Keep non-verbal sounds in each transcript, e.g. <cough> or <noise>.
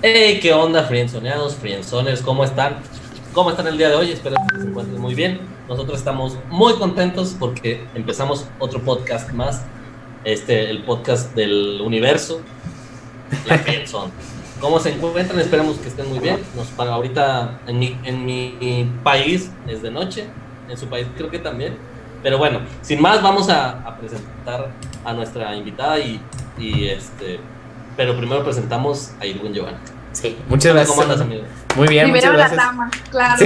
Hey, ¿qué onda, frienzoneados, frienzoners? ¿Cómo están? ¿Cómo están el día de hoy? Espero que se encuentren muy bien. Nosotros estamos muy contentos porque empezamos otro podcast más. Este, el podcast del universo, la <laughs> friendzone. ¿Cómo se encuentran? Esperamos que estén muy bien. Nos para ahorita en mi, en mi país es de noche, en su país creo que también. Pero bueno, sin más vamos a, a presentar a nuestra invitada y, y este pero primero presentamos a Irwin Giovanni. Sí, muchas gracias. ¿Cómo andas, amigo? Muy bien, Primero muchas la gracias. dama, claro.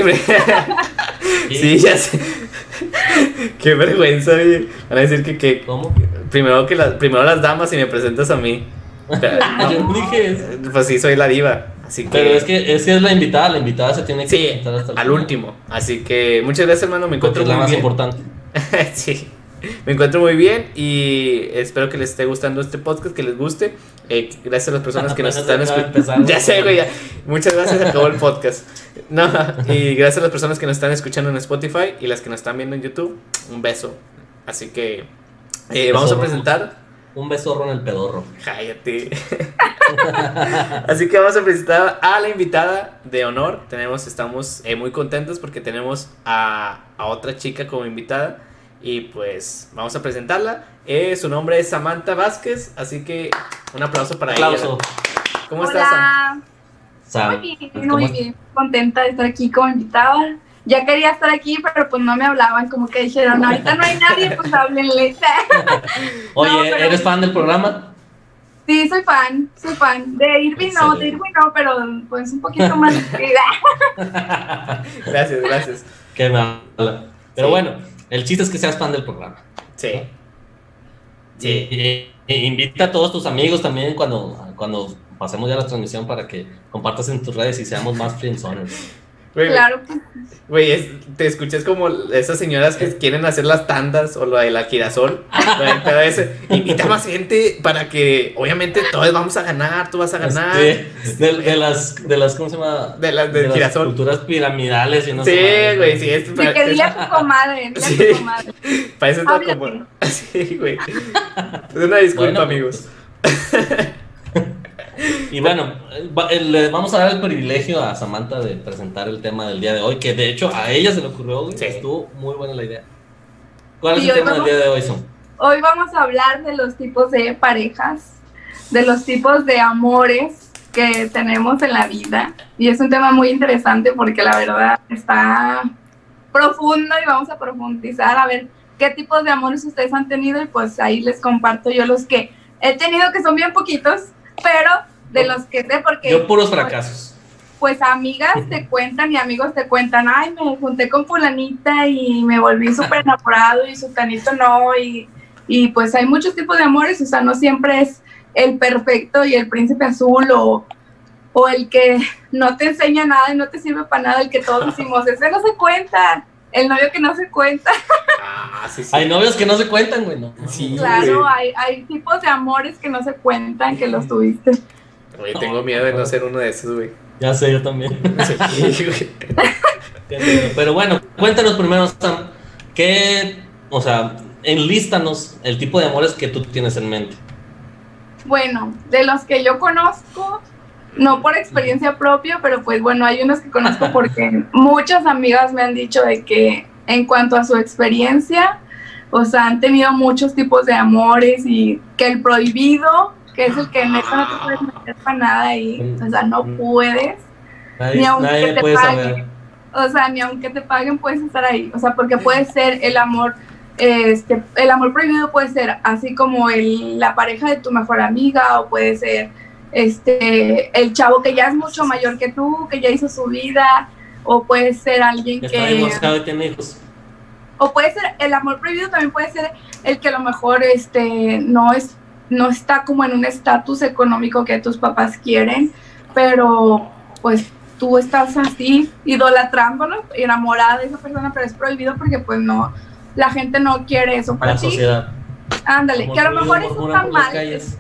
Sí, sí, ya sé. Qué vergüenza, oye. Van a decir que, que ¿Cómo? primero que las primero las damas y me presentas a mí. <laughs> Yo no, no dije eso. pues sí, soy la diva. Así que Pero es que, es que es la invitada, la invitada se tiene que sí, presentar hasta el al final, último. Así que muchas gracias, hermano. Me Porque encuentro es la muy más bien. importante. <laughs> sí, <laughs> me encuentro muy bien y espero que les esté gustando este podcast, que les guste. Eh, gracias a las personas que nos están escuchando. <laughs> Ya sé, güey, ya. Muchas gracias, acabó el <laughs> podcast. No, y gracias a las personas que nos están escuchando en Spotify y las que nos están viendo en YouTube. Un beso. Así que eh, vamos a presentar. Un besorro en el pedorro. Cállate. Así que vamos a presentar a la invitada de honor. Tenemos, estamos eh, muy contentos porque tenemos a, a otra chica como invitada. Y pues vamos a presentarla. Eh, su nombre es Samantha Vázquez. Así que un aplauso para Aplauso. ella. ¿Cómo estás, Sam? Sam, Muy bien, ¿cómo muy bien. Contenta de estar aquí como invitada. Ya quería estar aquí, pero pues no me hablaban, como que dijeron, ahorita no hay nadie, pues <laughs> háblenle. <laughs> Oye, <laughs> No, pero- ¿eres fan del programa? Sí, soy fan, soy fan. De Irving no, de. Irving no, pero pues un poquito más. Gracias, gracias. Qué mala. Pero Sí. bueno, el chiste es que seas fan del programa. Sí. Y, y- y invita a todos tus amigos también cuando, cuando pasemos ya la transmisión para que compartas en tus redes y seamos más friendzoners. Claro que Güey, es- te escuchas como esas señoras que quieren hacer las tandas o lo de la girasol. Pero ese, invita más gente para que, obviamente, todos vamos a ganar, tú vas a ganar. Este, de, de las, de las, ¿cómo se llama? De las del las girasol. culturas piramidales y no sí, sé. güey, sí, es sí, para que dile a tu comadre, dile a Sí. tu comadre. Para eso está como. <laughs> Sí, güey. Una disculpa, Bueno. amigos. Y bueno, eh, le vamos a dar el privilegio a Samantha de presentar el tema del día de hoy, que de hecho a ella se le ocurrió, güey, Sí. estuvo muy buena la idea. ¿Cuál es el tema del día de hoy, Sam? Hoy vamos a hablar de los tipos de parejas, de los tipos de amores que tenemos en la vida. Y es un tema muy interesante porque la verdad está profundo y vamos a profundizar a ver qué tipos de amores ustedes han tenido y pues ahí les comparto yo los que he tenido que son bien poquitos, pero de los que sé porque... Yo puros pues, fracasos. pues amigas te <laughs> cuentan y amigos te cuentan, ay, me junté con fulanita y me volví <laughs> súper enamorado y sultanito no, y, y pues hay muchos tipos de amores, o sea, no siempre es el perfecto y el príncipe azul o, o el que no te enseña nada y no te sirve para nada, el que todos decimos, ese no se cuenta, el novio que no se cuenta, Ah, sí, sí. Hay novios que no se cuentan, güey, no. Sí. claro, güey. hay, hay tipos de amores que no se cuentan, que los tuviste. Tengo miedo de no ser uno de esos, güey. Ya sé, yo también. <laughs> Sí. Pero bueno, cuéntanos primero, Sam, ¿qué, o sea, enlístanos el tipo de amores que tú tienes en mente? Bueno, de los que yo conozco, no por experiencia propia, pero pues bueno, hay unos que conozco <laughs> porque muchas amigas me han dicho de que en cuanto a su experiencia, o sea, han tenido muchos tipos de amores y que el prohibido, que es el que neta no te puedes meter para nada ahí, o sea, no puedes, Nadie, Ni aunque nadie te puede paguen. saber. o sea, ni aunque te paguen puedes estar ahí, o sea, porque puede ser el amor, este, el amor prohibido puede ser así como el, la pareja de tu mejor amiga o puede ser este, el chavo que ya es mucho mayor que tú, que ya hizo su vida, o puede ser alguien Está que, divorciado y tiene hijos. o puede ser, el amor prohibido también puede ser el que a lo mejor este, no, es, no está como en un estatus económico que tus papás quieren, pero pues tú estás así idolatrándolo, enamorada de esa persona, pero es prohibido porque pues no, la gente no quiere eso para La ti. sociedad. Ándale, que a lo mejor eso está mal. calles.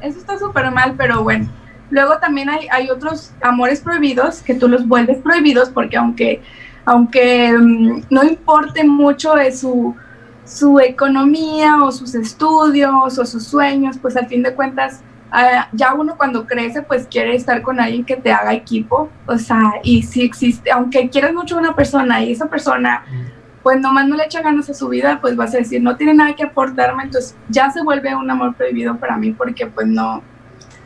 Eso está súper mal, pero bueno. Luego también hay, hay otros amores prohibidos que tú los vuelves prohibidos porque aunque, aunque mm, no importe mucho de su, su economía o sus estudios o sus sueños, pues al fin de cuentas ah, ya uno cuando crece pues quiere estar con alguien que te haga equipo, o sea, y si existe, aunque quieras mucho a una persona y esa persona pues nomás no le echa ganas a su vida, pues vas a decir, no tiene nada que aportarme, entonces ya se vuelve un amor prohibido para mí porque pues no,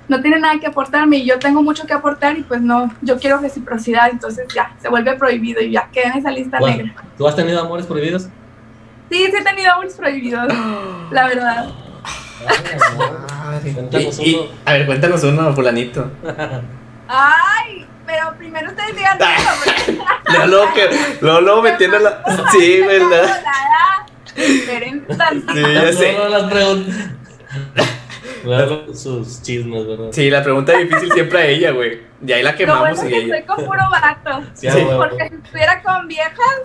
no tiene nada que aportarme y yo tengo mucho que aportar y pues no, yo quiero reciprocidad, entonces ya, se vuelve prohibido y ya queda en esa lista Bueno, negra. ¿Tú has tenido amores prohibidos? Sí, sí he tenido amores prohibidos, <gasps> la verdad. Madre. Cuéntanos Y- a ver, cuéntanos uno, fulanito. Ay, pero primero ustedes digan <laughs> porque Luego, <laughs> que, luego, luego metiendo la... <laughs> Sí, ¿verdad? Esperen tantito. Sí, ya sé. No, no las preguntas. Sus chismes, ¿verdad? Sí, la pregunta difícil siempre a ella, güey. Y ahí la Lo quemamos bueno y que ella. estoy con puro vato. Sí, huevo. Porque si estuviera con viejas,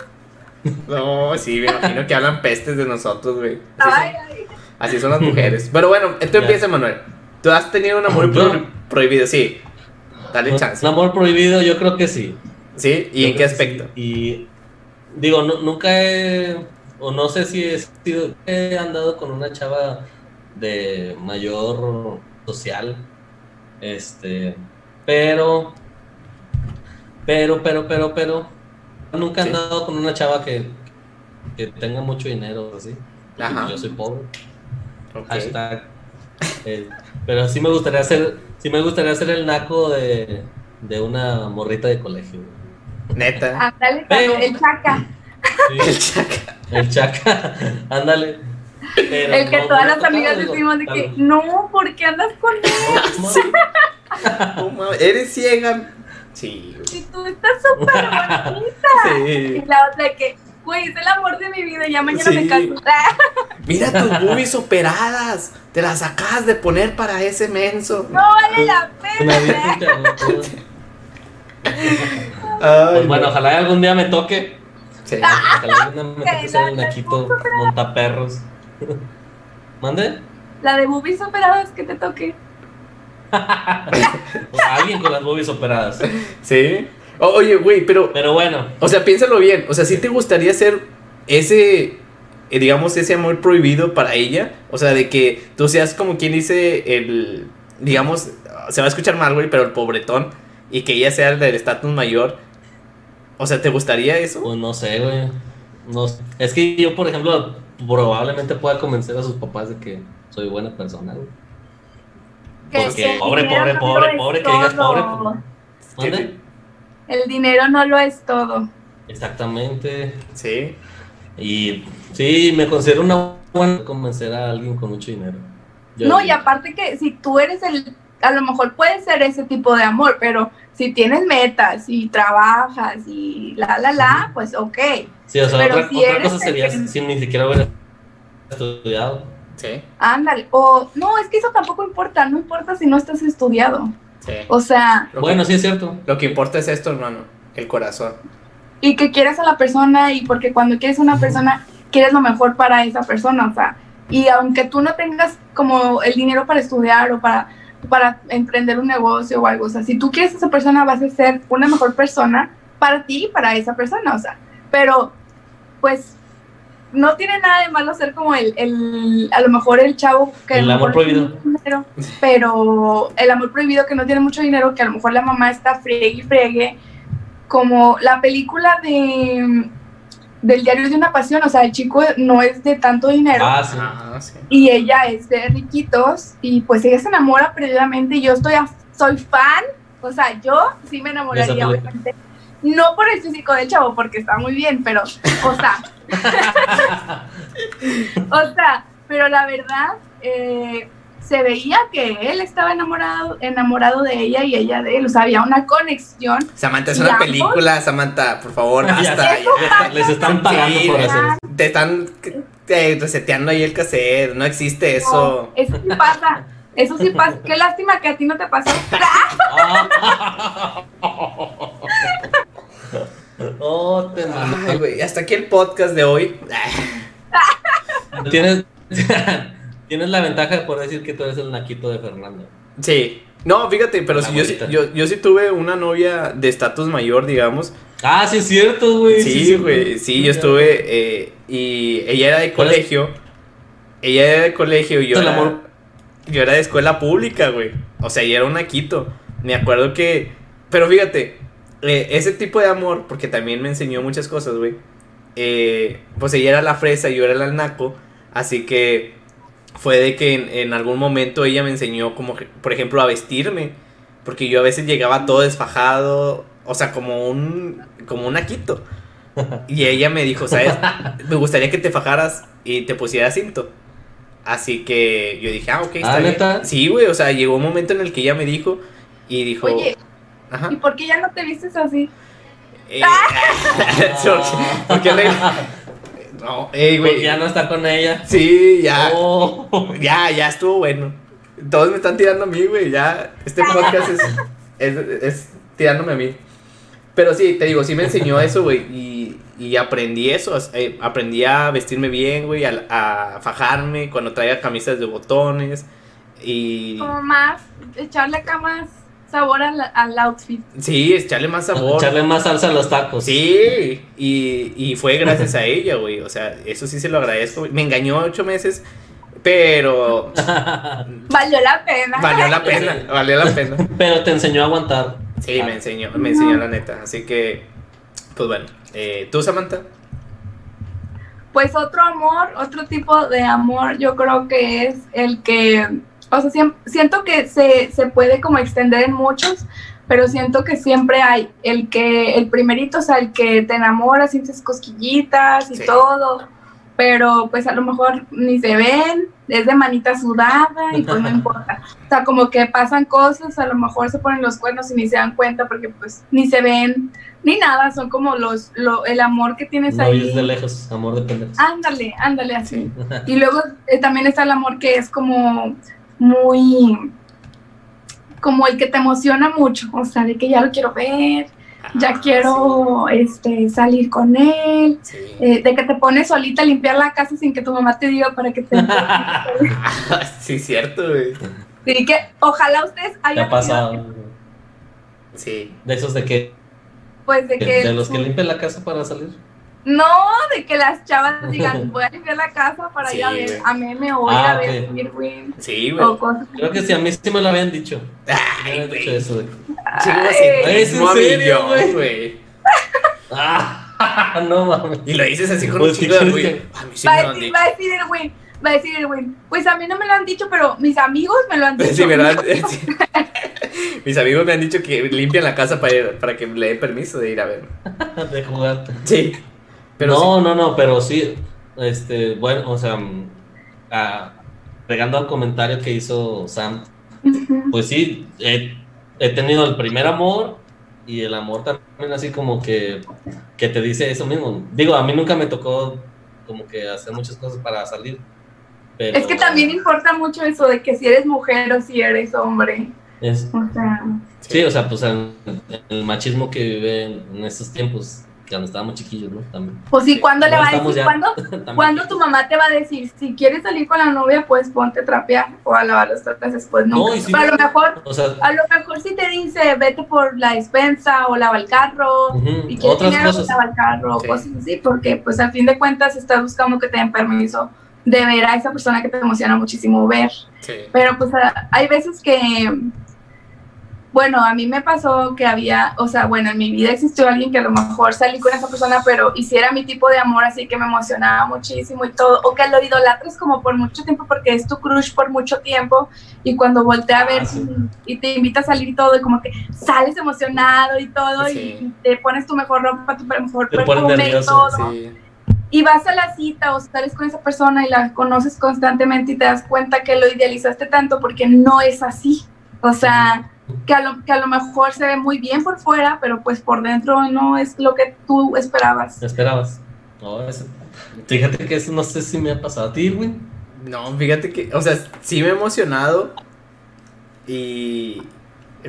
<laughs> No, sí, me imagino que hablan pestes de nosotros, güey. Así, son- ay. así son las mujeres. Pero bueno, Ya. empieza, Manuel. Tú has tenido un amor pro- prohibido, sí. Dale chance. Un amor prohibido, yo creo que sí. ¿Sí? ¿Y Yo en qué aspecto? sí. Y digo, nu- nunca he, o no sé si he sido, he andado con una chava de mayor social, este, pero, pero, pero, pero, pero, nunca he Sí. andado con una chava que, que tenga mucho dinero, así. Ajá. Yo soy pobre. Hashtag. eh, pero sí me gustaría hacer, sí me gustaría hacer el naco de, de una morrita de colegio. Neta. Ándale, Pero- el chaca. Sí, El chaca. el chaca, <laughs> ándale. Pero El que no- todas las amigas decimos de que, no, ¿por qué andas con él? no, No mames, ¿Eres ciega? Sí. Si tú estás súper bonita. <laughs> Sí. Y la otra de que, güey, es el amor de mi vida, ya mañana Sí. me caso. <laughs> Mira tus boobies operadas. Te las acabas de poner para ese menso. No vale la pena. Ay, Pues bueno, no. ojalá algún día me toque. Sí. Ojalá algún día me toque Que ser la- el naquito montaperros. <laughs> ¿Mande? La de boobies operadas que te toque. O <laughs> sea, alguien con las boobies operadas. Sí. Oye, güey, pero. Pero bueno, O sea, piénsalo bien. O sea, ¿sí te gustaría ser ese. eh, digamos, ese amor prohibido para ella? O sea, de que tú seas como quien dice el. Digamos, se va a escuchar mal, güey, pero el pobretón. Y que ella sea el del estatus mayor. O sea, ¿te gustaría eso? pues no sé, güey. No sé. Es que yo, por ejemplo, probablemente pueda convencer a sus papás de que soy buena persona, güey. Que Porque pobre, pobre, no pobre, pobre, que digas pobre. pues, ¿Mande? El dinero no lo es todo. Exactamente. Sí. Y sí, me considero una buena convencer a alguien con mucho dinero. Yo- No, y aparte que si tú eres el, a lo mejor puede ser ese tipo de amor, pero si tienes metas y trabajas y la, la, la, pues ok. Sí, o sea, pero otra, si otra cosa sería sin ni siquiera haber estudiado. Sí. Ándale. O no, es que eso tampoco importa, no importa si no estás estudiado. Sí. O sea, Lo Bueno, que, sí es cierto. lo que importa es esto, hermano. El corazón. y que quieres a la persona y porque cuando quieres a una persona, quieres lo mejor para esa persona, o sea, y aunque tú no tengas como el dinero para estudiar o para, para emprender un negocio o algo, o sea, si tú quieres a esa persona, vas a ser una mejor persona para ti y para esa persona, o sea, pero pues no tiene nada de malo ser como el, el a lo mejor el chavo que El amor prohibido. mucho dinero, pero el amor prohibido que no tiene mucho dinero, que a lo mejor la mamá está friegue y friegue, como la película de del diario de una pasión, o sea, el chico no es de tanto dinero Ah, sí. Ah, sí. y ella es de riquitos y pues ella se enamora perdidamente y yo estoy a- soy fan, o sea, yo sí me enamoraría obviamente. No por el físico del chavo, porque está muy bien, pero, o sea, o sea, pero la verdad, eh, se veía que él estaba enamorado, enamorado de ella y ella de él, o sea, había una conexión. Samantha, es una ambos- película, Samantha, por favor, ya les están pagando Sí, por hacer eso. Te están eh, reseteando ahí el cassette, no existe eso. No, eso sí pasa, eso sí pasa. Qué lástima que a ti no te pasó. <laughs> <laughs> Oh, te. Ay, güey, hasta aquí el podcast de hoy. Tienes, <laughs> tienes la ventaja de poder decir que tú eres el naquito de Fernando. Sí. No, fíjate, pero si yo, yo, yo sí tuve una novia de estatus mayor, digamos. Ah, sí es cierto, güey. Sí, güey, sí, yo estuve. eh, y ella era de colegio. Ella era de colegio y yo. ¿El era- amor? yo era de escuela pública, güey. O sea, y era un naquito. Me acuerdo que. Pero fíjate, eh, ese tipo de amor, porque también me enseñó muchas cosas, güey. Eh, pues ella era la fresa y yo era el naco. Así que fue de que en, en, algún momento ella me enseñó, como, por ejemplo, a vestirme. Porque yo a veces llegaba todo desfajado, o sea, como un, como un naquito. <laughs> Y ella me dijo, ¿sabes? Me gustaría que te fajaras y te pusieras cinto. Así que yo dije, ah, ok, está ¿Ah, bien. neta? Sí, güey, o sea, llegó un momento en el que ella me dijo y dijo, Oye, ajá. ¿y por qué ya no te vistes así? Eh, <laughs> ¿Por qué le- <laughs> No, ey, Porque güey. ya no está con ella. Sí, ya. Oh. Ya, ya estuvo bueno. Todos me están tirando a mí, güey. Ya, este podcast es, es, es tirándome a mí. Pero sí, te digo, sí me enseñó eso, güey. Y, y aprendí eso. eh, aprendí a vestirme bien, güey. A, a fajarme cuando traía camisas de botones. Y. Como más, echarle acá más sabor al, al outfit. Sí, echarle más sabor. Echarle más salsa a los tacos. Sí, y, y fue gracias a ella, güey. O sea, eso sí se lo agradezco. Me engañó ocho meses, pero <laughs> Valió la pena. valió la pena, valió la pena. Pero te enseñó a aguantar. Sí, me enseñó, me enseñó la neta. Así que, pues bueno, eh, ¿tú, Samantha? Pues otro amor, otro tipo de amor, yo creo que es el que, o sea, siento que se, se puede como extender en muchos, pero siento que siempre hay el que, el primerito, o sea, el que te enamoras, sientes cosquillitas y Sí. todo, pero pues a lo mejor ni se ven, es de manita sudada y pues no <laughs> importa. O sea, como que pasan cosas, a lo mejor se ponen los cuernos y ni se dan cuenta porque pues ni se ven, ni nada, son como los, lo, el amor que tienes No ahí. es de lejos, amor de pendejos. Ándale, ándale así. Y luego eh, también está el amor que es como muy, como el que te emociona mucho, o sea, de que ya lo quiero ver, ya Ah, quiero este, salir con él, Sí. eh, de que te pones solita a limpiar la casa sin que tu mamá te diga para que te... <laughs> sí, cierto, güey. y que ojalá ustedes ¿Te hayan ha pasado? Sí. De esos de que. pues de que... De los que limpian la casa para salir. No, de que las chavas digan, <laughs> voy a limpiar la casa para ir a Sí, ver güey. a meme o ir Ah, a ver ok. Irwin Sí, güey. Creo que sí, a mí sí me lo habían dicho. Me Ay, habían dicho güey. eso. Chingo Ay. centrismo ¿Es en serio, güey? güey. <laughs> ¡Ah! No mames. Y lo dices así con un ¿qué chingo de orgullo. A mí sí va, me a lo han decir, dicho. va a decir Erwin, va a decir Erwin, pues a mí no me lo han dicho, pero mis amigos me lo han <laughs> dicho. Sí, ¿verdad? Sí. Mis amigos me han dicho que limpian la casa para, ir- para que le den permiso de ir a ver. De jugar. Sí. Pero no, no, no, pero sí. Este, bueno, o sea, mm, ah, pegando al comentario que hizo Sam, pues sí, he, he tenido el primer amor y el amor también así como que, que te dice eso mismo. Digo, a mí nunca me tocó como que hacer muchas cosas para salir. Pero Es que también importa mucho eso de que si eres mujer o si eres hombre. es- O sea, sí, o sea, pues el, el machismo que vive en, en estos tiempos, cuando estábamos chiquillos, ¿no? También. pues sí. ¿cuándo le va a decir? ya- ¿Cuándo, <laughs> también. ¿Cuándo tu mamá te va a decir, si quieres salir con la novia, pues ponte a trapear o a lavar los trastes después? Nunca. No, y Pero a lo mejor, O sea, a lo mejor si te dice, vete por la despensa o lava el carro. y quieres otras dinero, cosas. pues lava el carro, Sí. cosas así, porque pues al fin de cuentas estás buscando que te den permiso de ver a esa persona que te emociona muchísimo ver. Sí. Pero pues a- hay veces que, bueno, a mí me pasó que había, o sea, bueno, en mi vida existió alguien que a lo mejor salí con esa persona, pero hiciera mi tipo de amor, así que me emocionaba muchísimo y todo, o que lo idolatres como por mucho tiempo porque es tu crush por mucho tiempo y cuando voltea a ver Ah, sí. y te invita a salir y todo y como que sales emocionado y todo Sí. y, te pones tu mejor ropa, tu mejor perfume y todo Sí. y vas a la cita o sales con esa persona y la conoces constantemente y te das cuenta que lo idealizaste tanto porque no es así. O sea, que a lo, que a lo mejor se ve muy bien por fuera, pero pues por dentro no es lo que tú esperabas. ¿Me esperabas? No, eso- Fíjate que eso no sé si me ha pasado a ti, güey. No, fíjate que, o sea, sí me he emocionado y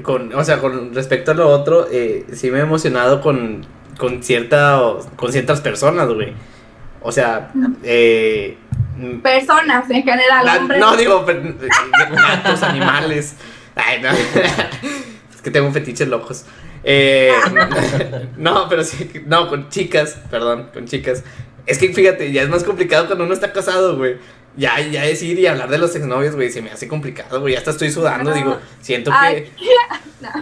con, o sea, con respecto a lo otro, eh, sí me he emocionado con, con cierta, con ciertas personas, güey. O sea, eh, mm, Personas en general, la- hombres. no digo per- <laughs> gatos, animales. Ay, no. <laughs> Es que tengo fetiches locos. Eh, <laughs> no, pero sí, no, con chicas, perdón, con chicas. Es que fíjate, ya es más complicado cuando uno está casado, güey. ya, ya decir y hablar de los exnovios, güey, se me hace complicado, güey. Hasta estoy sudando, No. digo, siento Ay, que.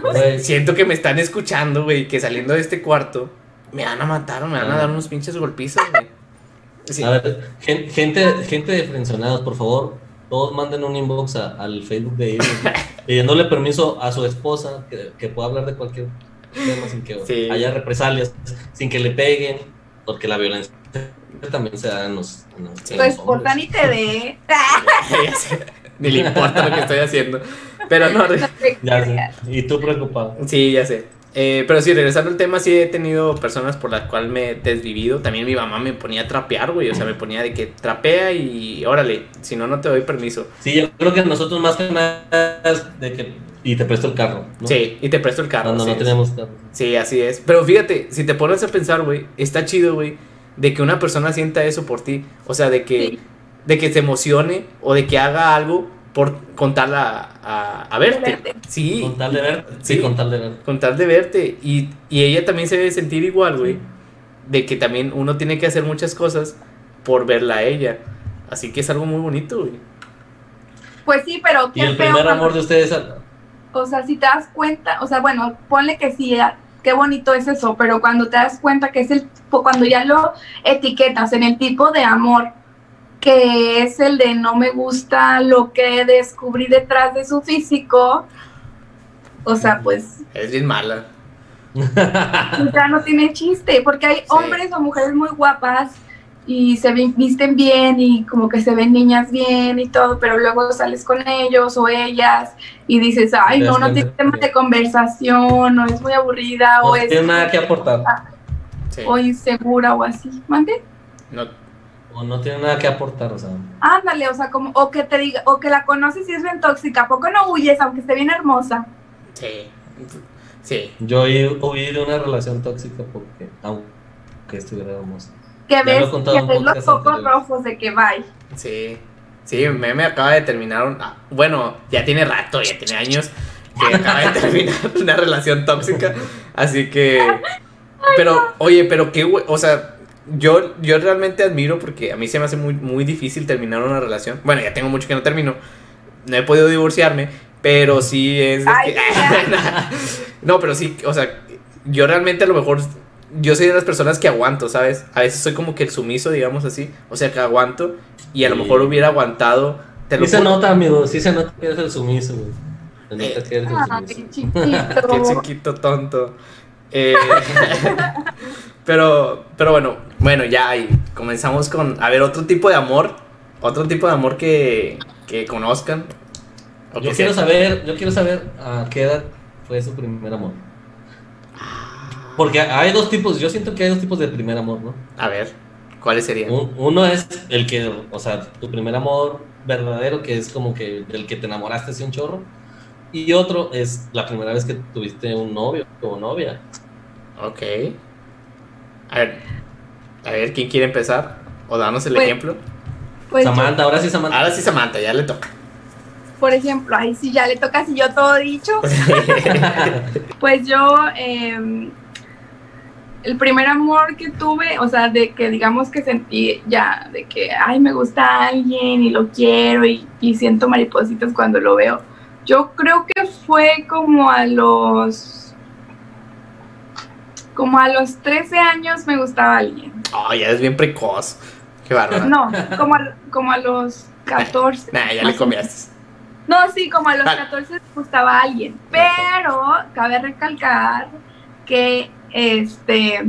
<laughs> Güey, Siento que me están escuchando, güey, que saliendo de este cuarto me van a matar o me van a dar unos pinches golpizos, güey. Sí. A ver, gen- gente, gente de frenzonados, por favor, todos manden un inbox a- al Facebook de ellos, <laughs> pidiéndole permiso a su esposa que, que pueda hablar de cualquier tema sin que Sí. haya represalias, sin que le peguen, porque la violencia también se da en los, en los- Tu esposa ni te ve. Ni le importa lo que estoy haciendo. Pero no, <laughs> Ya sé. Y tú preocupado. sí, ya sé. Eh, pero sí, regresando al tema, sí he tenido personas por las cuales me he desvivido. También mi mamá me ponía a trapear, güey. O sea, me ponía de que trapea y órale, si no, no te doy permiso. Sí, yo creo que nosotros más que nada es de que. Y te presto el carro. ¿no? Sí, y te presto el carro. Cuando sí, no tenemos carro. Sí, así es. Pero fíjate, si te pones a pensar, güey, está chido, güey, de que una persona sienta eso por ti. O sea, de que, Sí. de que se emocione o de que haga algo por contarla a, a verte. verte. Sí, Con tal de ver. Sí, Sí. con tal de ver. con tal de verte. Y, y ella también se debe sentir igual, güey. De que también uno tiene que hacer muchas cosas por verla a ella. Así que es algo muy bonito, güey. Pues sí, pero Y qué el feo primer cuando- amor de ustedes. O sea, si te das cuenta, o sea, bueno, ponle que sí, ah, qué bonito es eso, pero cuando te das cuenta que es el, cuando ya lo etiquetas en el tipo de amor, que es el de no me gusta lo que descubrí detrás de su físico, o sea, pues Es bien mala. ya no tiene chiste, porque hay hombres o mujeres muy guapas y se vi- visten bien y como que se ven niñas bien y todo, pero luego sales con ellos o ellas y dices, ay, no, no tiene tema de conversación, o es muy aburrida, No o es tiene nada que aportar. Sí. o insegura o así. ¿Mande? No, O no tiene nada que aportar, o sea. Ándale, o sea, como, o que te diga, o que la conoces y es bien tóxica, ¿a poco no huyes aunque esté bien hermosa? sí. Sí. Yo hu- huí de una relación tóxica porque, aunque estuviera hermosa. Que Ya lo ves, contado que ves los focos rojos de que bye. Sí, sí, Meme acaba de terminar, un- ah, bueno, ya tiene rato, ya tiene años que acaba de <laughs> terminar una relación tóxica, así que, <laughs> pero, oye, pero qué, o sea, yo, yo realmente admiro porque a mí se me hace muy, muy difícil terminar una relación, bueno, ya tengo mucho que no termino, no he podido divorciarme, pero sí es de Ay, que, <laughs> no, pero sí, o sea, yo realmente a lo mejor yo soy de las personas que aguanto, ¿sabes? A veces soy como que el sumiso, digamos así. O sea, que aguanto y a lo mejor hubiera aguantado. Te lo Sí se nota, amigo, sí se nota que eres el sumiso, güey. Se nota que eres el Ay, sumiso. chiquito. <laughs> Qué chiquito tonto. Eh, <laughs> pero, pero bueno, bueno, ya ahí comenzamos con, a ver, otro tipo de amor. Otro tipo de amor que, que conozcan. o Yo que quiero sepan. saber, yo quiero saber a qué edad fue su primer amor. Porque hay dos tipos, yo siento que hay dos tipos de primer amor, ¿no? A ver, ¿cuáles serían? Un- Uno es el que, o sea, tu primer amor verdadero, que es como que del que te enamoraste así un chorro. Y otro es la primera vez que tuviste un novio o novia. Ok. A ver, a ver, ¿quién quiere empezar? O danos el Pues, ejemplo. Pues yo- Samantha, ahora sí Samantha. Ahora sí, Samantha, ya le toca. por ejemplo, ahí sí ya le toca si yo todo dicho. <laughs> Pues yo, eh, el primer amor que tuve, o sea, de que digamos que sentí ya, de que, ay, me gusta alguien y lo quiero y, y siento maripositas cuando lo veo. Yo creo que fue como a los, como a los 13 años me gustaba alguien. Oh, ya es bien precoz. Qué bárbaro. No, como a, como a los 14. Nah, ya le comías. No, sí, como a los Ah. 14 me gustaba alguien, pero cabe recalcar que este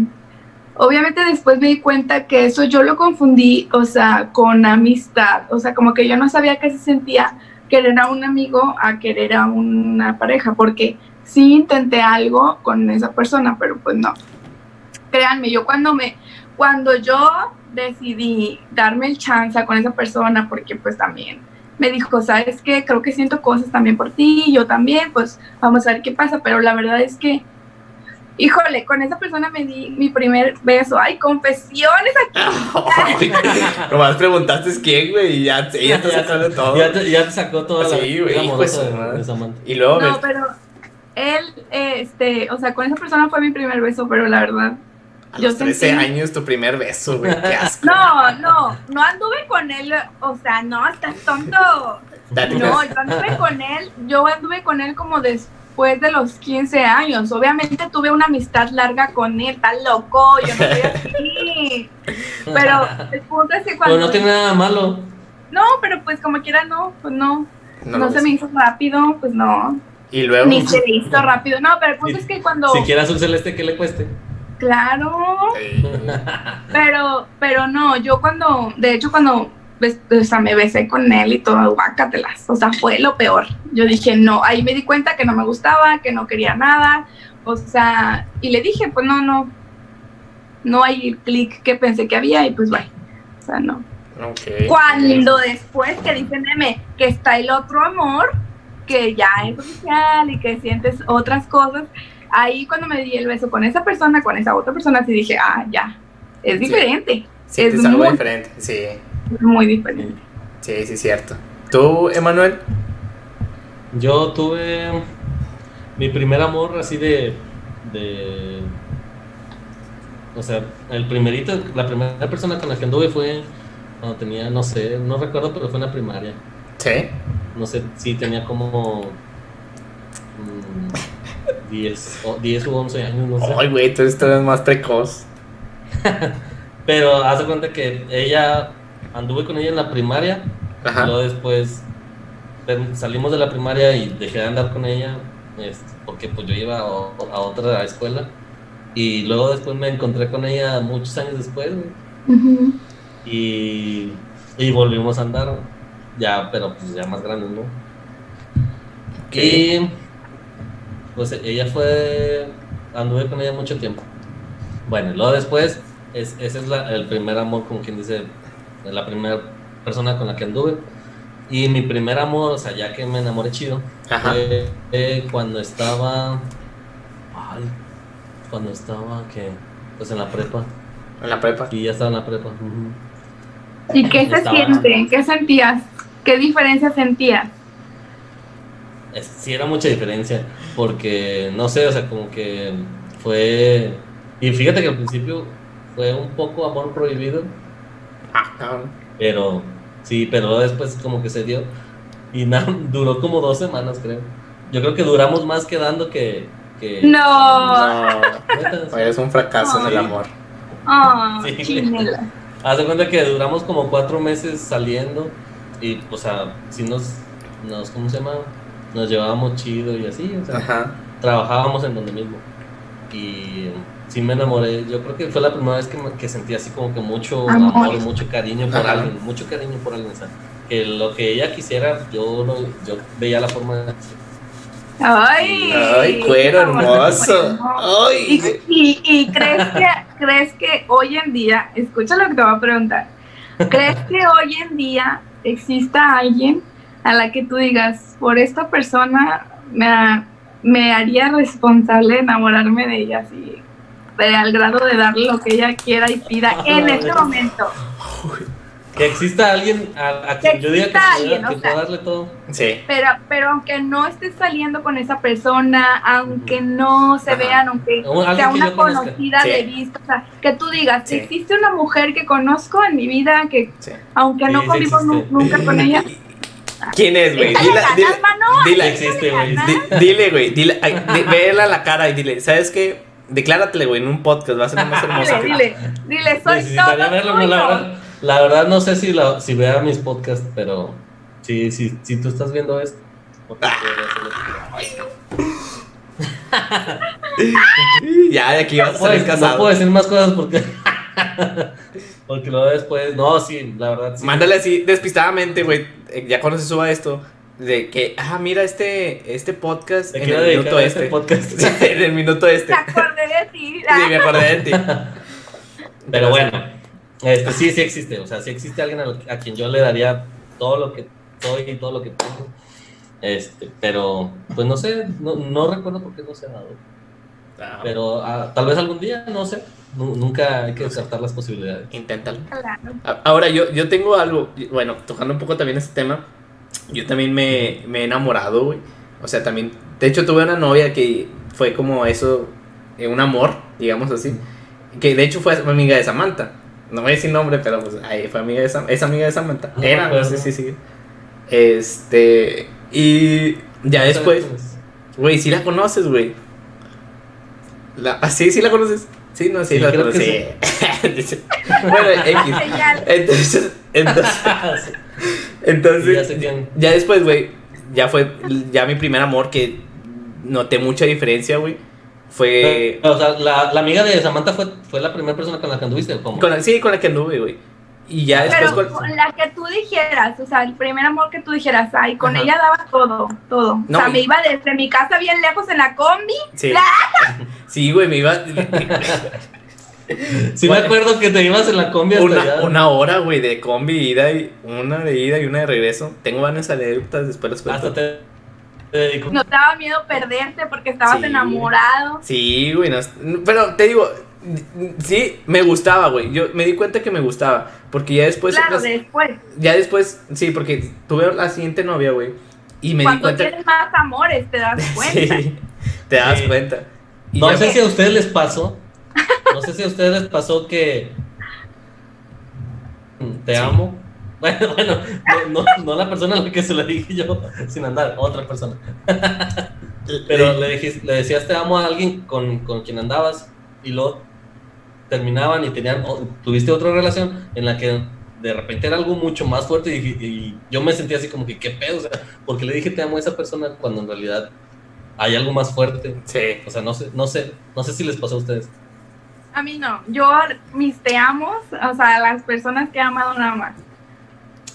obviamente después me di cuenta que eso yo lo confundí, o sea, con amistad, o sea, como que yo no sabía qué se sentía querer a un amigo a querer a una pareja, porque sí intenté algo con esa persona, pero pues no. Créanme, yo cuando me cuando yo decidí darme el chance con esa persona, porque pues también me dijo, ¿sabes qué? Creo que siento cosas también por ti, yo también, pues vamos a ver qué pasa, pero la verdad es que, híjole, con esa persona me di mi primer beso, ay, confesiones aquí, <laughs> Nomás preguntaste quién, güey, y ya ella está sacando todo. Ya te, ya te sacó toda la Sí, güey, Samantha. Y luego no, me- pero él, este, o sea, con esa persona fue mi primer beso, pero la verdad, A Yo los 13 sentí- años, tu primer beso, güey. Qué asco. No, no, no anduve con él, o sea, no, estás tonto. No, yo anduve con él, yo anduve con él como después de los 15 años. Obviamente tuve una amistad larga con él, está loco, yo no soy así. Pero <laughs> el punto es que cuando... Pero no tiene nada malo. No, pero pues como quiera no, pues no. No No, se ves. me hizo rápido, pues no. Y luego. Ni se me hizo rápido. No, pero el punto Si- es que cuando... Si quiere azul celeste, que le cueste? Claro, <laughs> pero, pero no, yo cuando, de hecho cuando, bes- o sea, me besé con él y todo, guácatelas, o sea, fue lo peor. Yo dije, no, ahí me di cuenta que no me gustaba, que no quería nada, o sea, y le dije, pues no, no, no hay el clic que pensé que había y pues bueno, o sea, no. ok. Cuando después que dicen meme que está el otro amor, que ya es oficial y que sientes otras cosas, ahí cuando me di el beso con esa persona, con esa otra persona, sí dije, ah, ya, es diferente, Sí, es es algo muy- diferente. Sí, es muy diferente. sí, sí, cierto. ¿Tú, Emanuel? Yo tuve mi primer amor así de, de o sea, el primerito, la primera persona con la que anduve fue cuando tenía, no sé, no recuerdo, pero fue en la primaria. Sí. No sé si tenía como mm, 10, o 10 u 11 años, no sé. Ay, güey, tú eres más precoz. <laughs> Pero haz de cuenta que ella, anduve con ella en la primaria, Ajá. luego después salimos de la primaria y dejé de andar con ella, este, porque pues yo iba a, otra escuela, y luego después me encontré con ella muchos años después, güey, y, y volvimos a andar, ya, pero pues ya más grandes, ¿no? Y pues ella fue, anduve con ella mucho tiempo. Bueno, y luego después, es, ese es la- el primer amor, como quien dice, la primera persona con la que anduve. Y mi primer amor, o sea, ya que me enamoré chido, Ajá. fue eh, cuando estaba, ay, cuando estaba, que Pues en la prepa, En la prepa. y ya estaba en la prepa. ¿Y qué se Estaba- siente? ¿Qué sentías? ¿Qué diferencia sentías? Es- sí era mucha diferencia, porque no sé, o sea, como que fue... Y fíjate que al principio fue un poco amor prohibido, Ah, pero sí, pero después como que se dio y nada, <laughs> duró como dos semanas, creo. Yo creo que duramos más quedando que... que No. No. Eres un fracaso en el amor. Oh, Sí. Haz de cuenta que duramos como cuatro meses saliendo y, o sea, sí nos, nos, ¿cómo se llama? Nos llevábamos chido y así, o sea, Ajá. trabajábamos en donde mismo. Y sí me enamoré, yo creo que fue la primera vez que, me- que sentí así como que mucho Amor. amor, y mucho cariño por Ajá. alguien, mucho cariño por alguien, o sea, que lo que ella quisiera, yo, lo- yo veía la forma de... Ay, Ay, cuero hermoso. ¿Y, Ay. y, y crees, que, crees que hoy en día, escucha lo que te voy a preguntar, ¿crees que hoy en día exista alguien a la que tú digas, por esta persona me, ha- me haría responsable de enamorarme de ella así, de- al grado de darle lo que ella quiera y pida en este momento? Que exista alguien a, a quien yo diga que, pueda- alguien, o que sea. pueda darle todo. Sí. Pero, pero aunque no estés saliendo con esa persona, aunque no se Ajá. vean, aunque sea una conocida Sí. de vista, o sea, que tú digas, Sí. existe una mujer que conozco en mi vida, que Sí. aunque Sí, no convivo nunca con ella, <laughs> ¿Quién es, güey? Dile, dile, existe, güey. <laughs> dile, güey. Dile, ay, <laughs> di- vela a la cara y dile, ¿sabes qué? Decláratele, güey, en un podcast. Va a ser más hermoso. dile, dile, dile, soy todo verlo, no, la tuyo. La verdad no sé si, la, si vea mis podcasts, pero sí, sí, si tú estás viendo esto. <laughs> Ya, de aquí vas a No, salir puedes- no puedo decir más cosas porque <laughs> porque luego después, no, sí, la verdad sí. Mándale así, despistadamente, güey. eh, Ya cuando se suba esto. De que, ah, mira este, este podcast en el minuto a este. este podcast. <laughs> en el minuto este. Me acordé de ti. Sí, me acordé de ti. Pero bueno, este, sí, sí existe. O sea, sí existe alguien a, a quien yo le daría todo lo que soy y todo lo que tengo. Este, pero, pues no sé, no, no recuerdo por qué no se ha dado. Ah, Pero ah, tal vez algún día, no sé. Nu- nunca hay que descartar las posibilidades. Inténtalo. Ahora, yo, yo tengo algo, bueno, tocando un poco también este tema, yo también me, me he enamorado, güey. O sea, también, de hecho tuve una novia que fue como eso, eh, un amor, digamos así. que de hecho fue amiga de Samantha. No voy a decir nombre, pero pues ahí fue amiga de Sam- es amiga de Samantha. No Era, no sé si sigue. Este, y ya después, güey, sí la conoces, güey. La, ¿ah, sí, sí la conoces. Sí, no, sí, Sí, la conocí. Dice- <laughs> bueno, <laughs> X. Entonces, entonces, <laughs> Sí, entonces, ya ya después, güey, ya fue ya mi primer amor que noté mucha diferencia, güey. Fue O sea, la, la amiga de Samantha fue, fue la primera persona con la que anduviste, ¿o ¿cómo? con la, sí, con la que anduve, güey. Y ya después Pero con- con la que tú dijeras, o sea, el primer amor que tú dijeras, ay, con Ajá. ella daba todo, todo. No, o sea, y- me iba desde mi casa bien lejos en la combi. Sí. Sí, güey, me iba Sí me acuerdo que te ibas en la combi hasta una, allá. una hora, güey, de combi ida y una de ida y una de regreso. Tengo varias anécdotas, después las cuento. Hasta te, te dedico. No te daba miedo perderte porque estabas Sí. enamorado. Sí, güey, no- pero te digo, sí, me gustaba, güey. Yo me di cuenta que me gustaba, porque ya después claro, las- después. ya después, sí, porque tuve la siguiente novia, güey, y me di Cuando cuenta tienes más amores, te das <laughs> cuenta. Sí, te das Sí. cuenta. Y No sé si a ustedes les pasó. No sé si a ustedes les pasó que. <laughs> Te Sí. amo. Bueno, <laughs> bueno, no, no, no la persona a la que se lo dije yo, sin andar, otra persona. <laughs> Pero le, dijiste, le decías te amo a alguien con, con quien andabas y luego terminaban y tenían, o- tuviste otra relación en la que de repente era algo mucho más fuerte y, dije- y yo me sentía así como que qué pedo, o sea, porque le dije te amo a esa persona cuando en realidad hay algo más fuerte. Sí. O sea, no sé, no sé, no sé si les pasó a ustedes. A mí no. Yo, mis te amos, o sea, las personas que he amado nada más.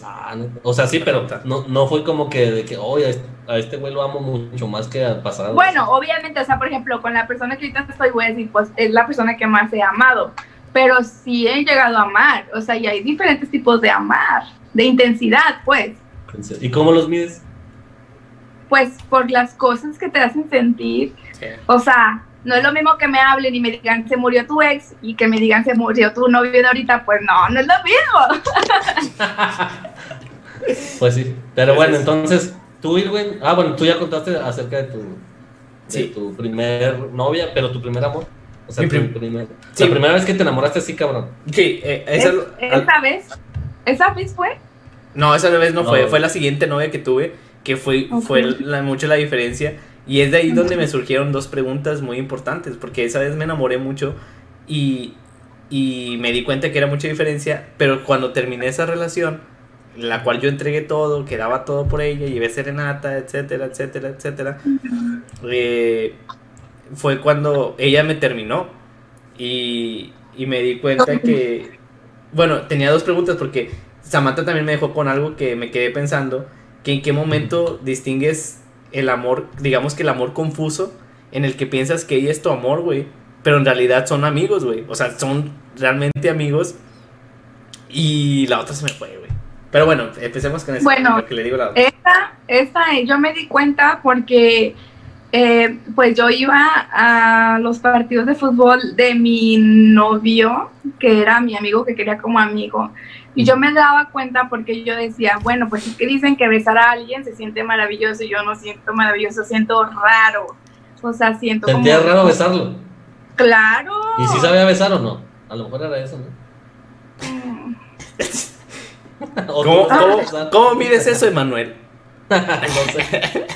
Ah, no. O sea, sí, pero no, no fue como que de que, oye, a este- a este güey lo amo mucho más que al pasado. Bueno, obviamente, o sea, por ejemplo, con la persona que ahorita estoy, voy a decir, pues es la persona que más he amado. Pero sí he llegado a amar. O sea, y hay diferentes tipos de amar, de intensidad, pues. ¿Y cómo los mides? Pues por las cosas que te hacen sentir. Sí. O sea, no es lo mismo que me hablen y me digan se murió tu ex y que me digan se murió tu novio de ahorita. Pues no, no es lo mismo. <laughs> Pues sí. Pero Pues bueno, es- entonces, tú, Irwin, ah, bueno, tú ya contaste acerca de tu, de Sí. tu primer novia, pero tu primer amor. O sea, Mi tu prim- primer- Sí. la primera vez que te enamoraste así, cabrón. Sí, eh, Es- esa, al- esa vez, esa vez fue. no, esa vez no fue, No. fue la siguiente novia que tuve, que fue, Ok. fue la, mucho la diferencia. Y es de ahí donde me surgieron dos preguntas muy importantes, porque esa vez me enamoré mucho y, y me di cuenta que era mucha diferencia, pero cuando terminé esa relación, en la cual yo entregué todo, que daba todo por ella, llevé serenata, etcétera, etcétera, etcétera, eh, fue cuando ella me terminó y, y me di cuenta que, bueno, tenía dos preguntas porque Samantha también me dejó con algo que me quedé pensando, que en qué momento distingues el amor, digamos que el amor confuso, en el que piensas que ella es tu amor, güey, pero en realidad son amigos, güey, o sea, son realmente amigos y la otra se me fue, güey. Pero bueno, empecemos con eso. Bueno, lo que le digo la otra. Esta, esta, yo me di cuenta porque eh, pues yo iba a los partidos de fútbol de mi novio, que era mi amigo que quería como amigo. Y yo me daba cuenta porque yo decía, bueno, pues es que dicen que besar a alguien se siente maravilloso y yo no siento maravilloso, siento raro. O sea, siento como... Sentía raro besarlo. Claro. ¿Y si sabía besar o no? A lo mejor era eso, ¿no? <laughs> <laughs> ¿Cómo, cómo, cómo mides eso, Emanuel? <laughs> no sé.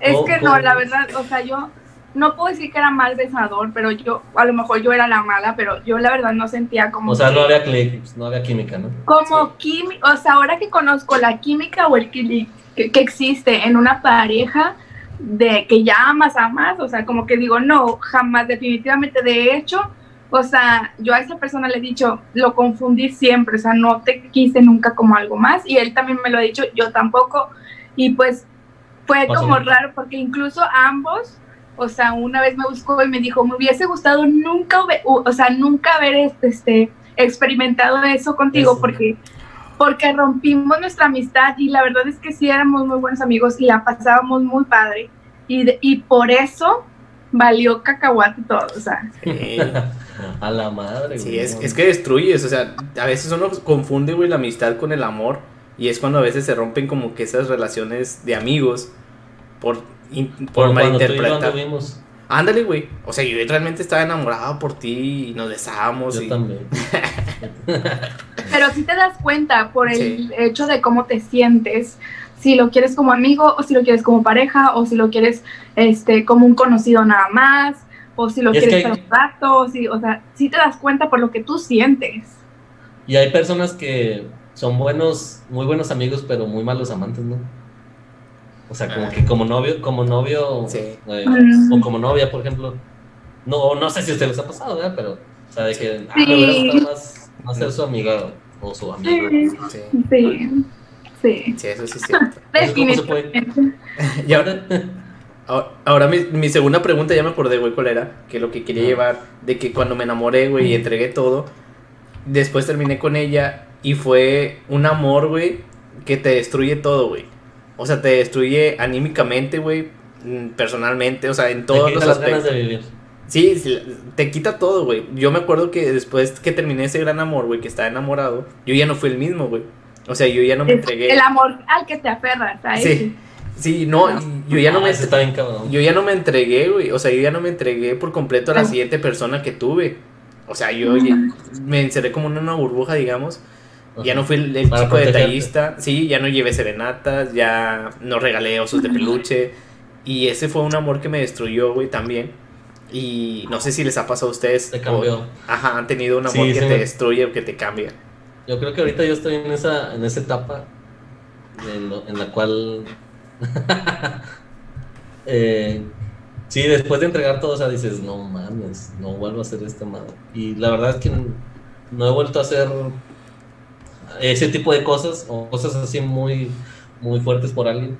Es ¿Cómo- que no, la verdad, o sea, yo no puedo decir que era mal besador, pero yo, a lo mejor yo era la mala, pero yo la verdad no sentía como... O sea, que- no había clic, no había química, ¿no? como química, o sea, ahora que conozco la química o el clic que, que existe en una pareja de que ya amas, amas, o sea, como que digo, no, jamás, definitivamente, de hecho, o sea, yo a esa persona le he dicho, lo confundí siempre, o sea, no te quise nunca como algo más, y él también me lo ha dicho, yo tampoco, y pues fue Pasó como raro, porque incluso ambos, o sea, una vez me buscó y me dijo, me hubiese gustado nunca, o o sea, nunca haber este, este, experimentado eso contigo, Eso. porque porque rompimos nuestra amistad y la verdad es que sí éramos muy buenos amigos y la pasábamos muy padre y, de- y por eso valió cacahuate todo, o sea, Sí. <laughs> A la madre, Sí, güey, es, es que destruyes, o sea, a veces uno confunde, güey, la amistad con el amor y es cuando a veces se rompen como que esas relaciones de amigos por, in- por Como cuando tú y yo malinterpretar. Ándale, güey. O sea, yo realmente estaba enamorado por ti y nos besábamos. Yo y... también. <laughs> Pero sí te das cuenta por el Sí. hecho de cómo te sientes, si lo quieres como amigo o si lo quieres como pareja o si lo quieres este como un conocido nada más o si lo es quieres para un rato, o si, o sea, sí te das cuenta por lo que tú sientes. Y hay personas que son buenos, muy buenos amigos, pero muy malos amantes, ¿no? O sea, como Ah. que como novio, como novio, Sí. eh, Mm. o como novia, por ejemplo. No, no sé si a ustedes les ha pasado, ¿verdad? Pero, o sea, de que, ah, Sí. me más, más ser su amiga o su amigo. Sí, Sí. Sí, sí. Sí, eso sí es cierto. <laughs> Definitivamente. <laughs> y ahora, ahora- ahora mi, mi segunda pregunta ya me acordé, güey, cuál era. Que lo que quería llevar, de que cuando me enamoré, güey, y entregué todo, después terminé con ella y fue un amor, güey, que te destruye todo, güey. O sea, te destruye anímicamente, güey, mm, personalmente, o sea, en todos quita los las ganas aspectos. de vivir. Sí, sí, te quita todo, güey. Yo me acuerdo que después que terminé ese gran amor, güey, que estaba enamorado, yo ya no fui el mismo, güey. O sea, yo ya no me entregué. el amor al que te aferras, ¿sabes? Sí, sí, no, yo ya no Ah, me cabrón. yo ya no me entregué, güey. O sea, yo ya no me entregué por completo a la Ah. siguiente persona que tuve. O sea, yo ya- me encerré como en una burbuja, digamos. Ya no fui el, el chico protegerte. detallista. Sí, ya no llevé serenatas, ya no regalé osos de peluche. Y ese fue un amor que me destruyó, güey, también. Y no sé si les ha pasado a ustedes. Te cambió. o- ajá, han tenido un amor Sí, que sí te me- destruye o que te cambia. Yo creo que ahorita yo estoy en esa, en esa etapa en, la cual <laughs> eh, sí, después de entregar todo, dices, no mames, no vuelvo a hacer este mal. Y la verdad es que no he vuelto a hacer ese tipo de cosas o cosas así muy, muy fuertes por alguien.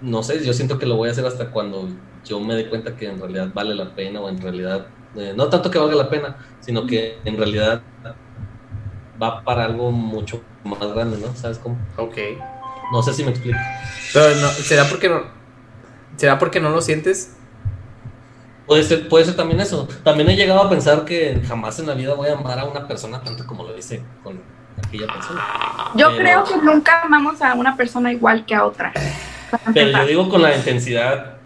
No sé, yo siento que lo voy a hacer hasta cuando yo me dé cuenta que en realidad vale la pena o en realidad, eh, no tanto que valga la pena, sino que en realidad va para algo mucho más grande, ¿no? ¿Sabes cómo? Ok. No sé si me explico. Pero no, ¿será porque no, ¿será porque no lo sientes? Puede ser, puede ser también eso. También he llegado a pensar que jamás en la vida voy a amar a una persona tanto como lo hice con aquella persona. Yo Pero- creo que nunca amamos a una persona igual que a otra. Pero yo digo con la intensidad,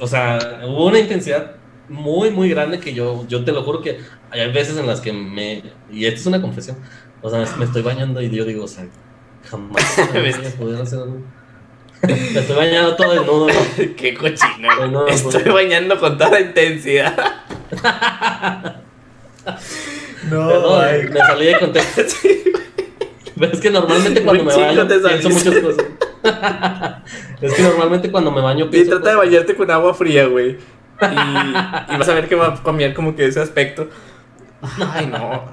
o sea, hubo una intensidad muy, muy grande que yo, yo te lo juro que hay veces en las que me, y esto es una confesión, o sea, me estoy bañando y yo digo, o sea, jamás <laughs> vida voy a poder hacer algo. <laughs> Me estoy bañando todo desnudo, ¿no? <laughs> Qué cochino. No, Estoy pues- bañando con toda intensidad. Perdón, ay. me salí de contexto. Pero es que normalmente cuando me baño pienso muchas cosas. es que normalmente cuando me baño Y pienso trata de bañarte con agua fría, güey. Y, y vas a ver que va a cambiar como que ese aspecto. Ay, no.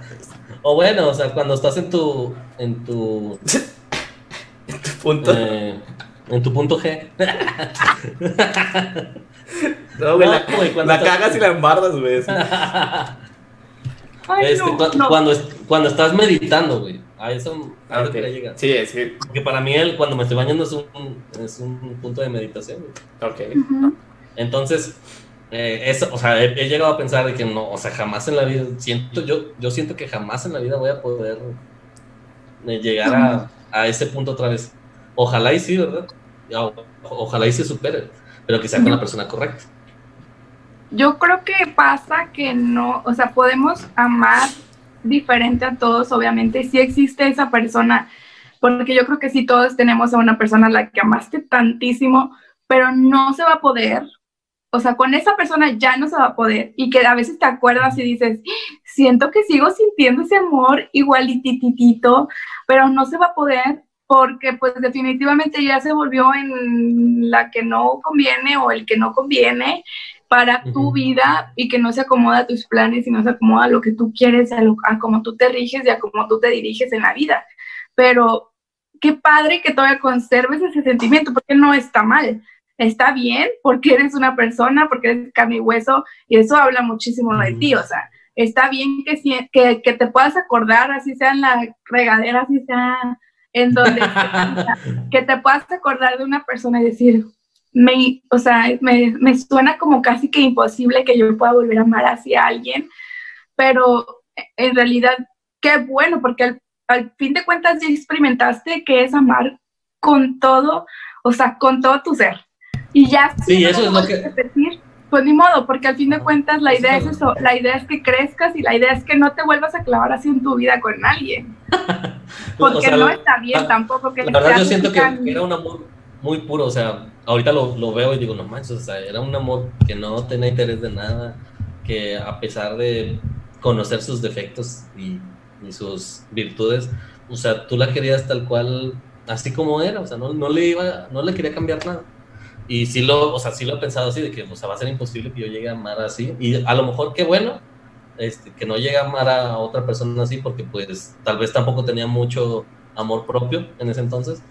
O bueno, o sea, cuando estás en tu en tu Punto. eh, en tu punto G. <laughs> no, güey, no, la, güey, cuando la estás- cagas y la embardas, güey. <laughs> Ay, Este, no, cu- no. cuando, es- cuando estás meditando, güey. A eso a eso Ok. quería llegar. Sí, que. Porque para mí el, cuando me estoy bañando es un, es un punto de meditación, güey. Ok. Entonces, eh, o sea, he, he llegado a pensar de que no, o sea, jamás en la vida, siento, yo, yo siento que jamás en la vida voy a poder eh, llegar a, a ese punto otra vez. Ojalá y sí, ¿verdad? O- ojalá y se supere, pero que sea con la persona correcta. Yo creo que pasa que no, o sea, podemos amar diferente a todos, obviamente, si existe esa persona, porque yo creo que sí todos tenemos a una persona a la que amaste tantísimo, pero no se va a poder, o sea, con esa persona ya no se va a poder, y que a veces te acuerdas y dices, siento que sigo sintiendo ese amor igualititito, pero no se va a poder porque pues definitivamente ya se volvió en la que no conviene o el que no conviene para tu vida y que no se acomoda a tus planes y no se acomoda a lo que tú quieres, a, lo, a cómo tú te riges y a cómo tú te diriges en la vida. Pero qué padre que todavía conserves ese sentimiento, porque no está mal. Está bien porque eres una persona, porque eres carne y hueso, y eso habla muchísimo de Ujú. ti. O sea, está bien que, que, que te puedas acordar, así sea en la regadera, así sea en donde <laughs> que te puedas acordar de una persona y decir, me, o sea, me, me suena como casi que imposible que yo pueda volver a amar así a alguien, pero en realidad, qué bueno, porque al, al fin de cuentas ya experimentaste que es amar con todo, o sea, con todo tu ser. Y ya Sí, eso es lo que- repetir, pues ni modo, porque al fin de cuentas la idea es eso, la idea es que crezcas y la idea es que no te vuelvas a clavar así en tu vida con alguien. <laughs> Porque no está bien tampoco que... La verdad yo siento que era un amor muy puro, o sea, ahorita lo, lo veo y digo, no manches, o sea, era un amor que no tenía interés de nada, que a pesar de conocer sus defectos y, y sus virtudes, o sea, tú la querías tal cual, así como era, o sea, no, no le iba, no le quería cambiar nada. Y sí lo, o sea, sí lo he pensado así, de que o sea, va a ser imposible que yo llegue a amar así. Y a lo mejor qué bueno este, que no llegue a amar a otra persona así, porque pues tal vez tampoco tenía mucho amor propio en ese entonces.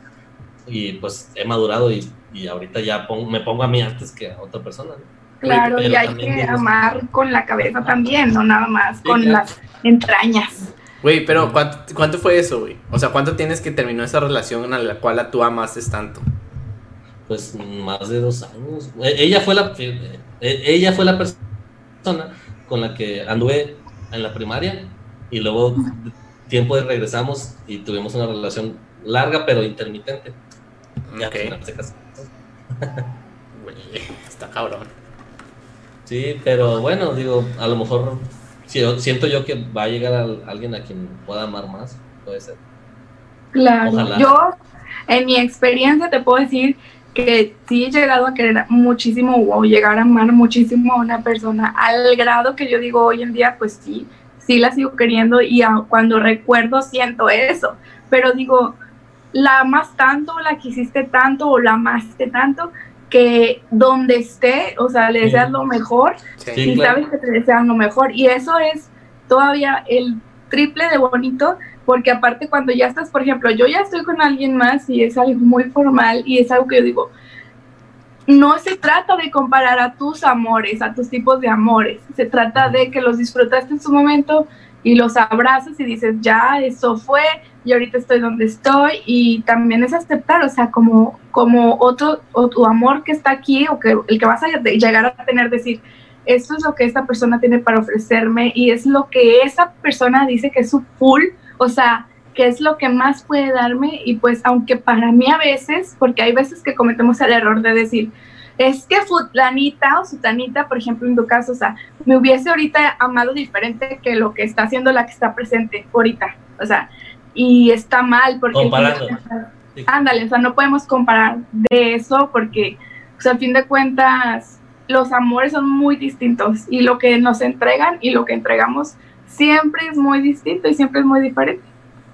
Y pues he madurado y, y ahorita ya me pongo a mí antes que a otra persona. Claro, y hay que amar con la cabeza también, no nada más con las entrañas. Güey, pero ¿cuánto, ¿cuánto, fue eso, güey? O sea, ¿cuánto tienes que terminó esa relación a la cual tú amaste tanto? Pues más de dos años. E, ella fue la, e, ella fue la persona con la que anduve en la primaria y luego tiempo de regresamos y tuvimos una relación larga pero intermitente. Ya <laughs> está cabrón. Sí, pero bueno, digo, a lo mejor siento yo que va a llegar a alguien a quien pueda amar más, puede ser. Claro, yo en mi experiencia te puedo decir que sí he llegado a querer muchísimo o llegar a amar muchísimo a una persona al grado que yo digo hoy en día, pues sí, sí la sigo queriendo y cuando recuerdo siento eso, pero digo, la amas tanto, la quisiste tanto o la amaste tanto que donde esté, o sea, le deseas lo mejor y sabes que te desean lo mejor. Y eso es todavía el triple de bonito porque aparte cuando ya estás, por ejemplo, yo ya estoy con alguien más y es algo muy formal y es algo que yo digo, no se trata de comparar a tus amores, a tus tipos de amores, se trata de que los disfrutaste en su momento y los abrazas y dices, ya, eso fue, y ahorita estoy donde estoy, y también es aceptar, o sea, como, como otro, o tu amor que está aquí, o que el que vas a llegar a tener, decir, esto es lo que esta persona tiene para ofrecerme, y es lo que esa persona dice que es su full, o sea, qué es lo que más puede darme y pues aunque para mí a veces, porque hay veces que cometemos el error de decir, es que fulanita o sutanita, por ejemplo, en tu caso, o sea, me hubiese ahorita amado diferente que lo que está haciendo la que está presente ahorita, o sea, y está mal porque... Comparando. Ándale, o sea, no podemos comparar de eso porque, o sea, al fin de cuentas, los amores son muy distintos y lo que nos entregan y lo que entregamos siempre es muy distinto y siempre es muy diferente.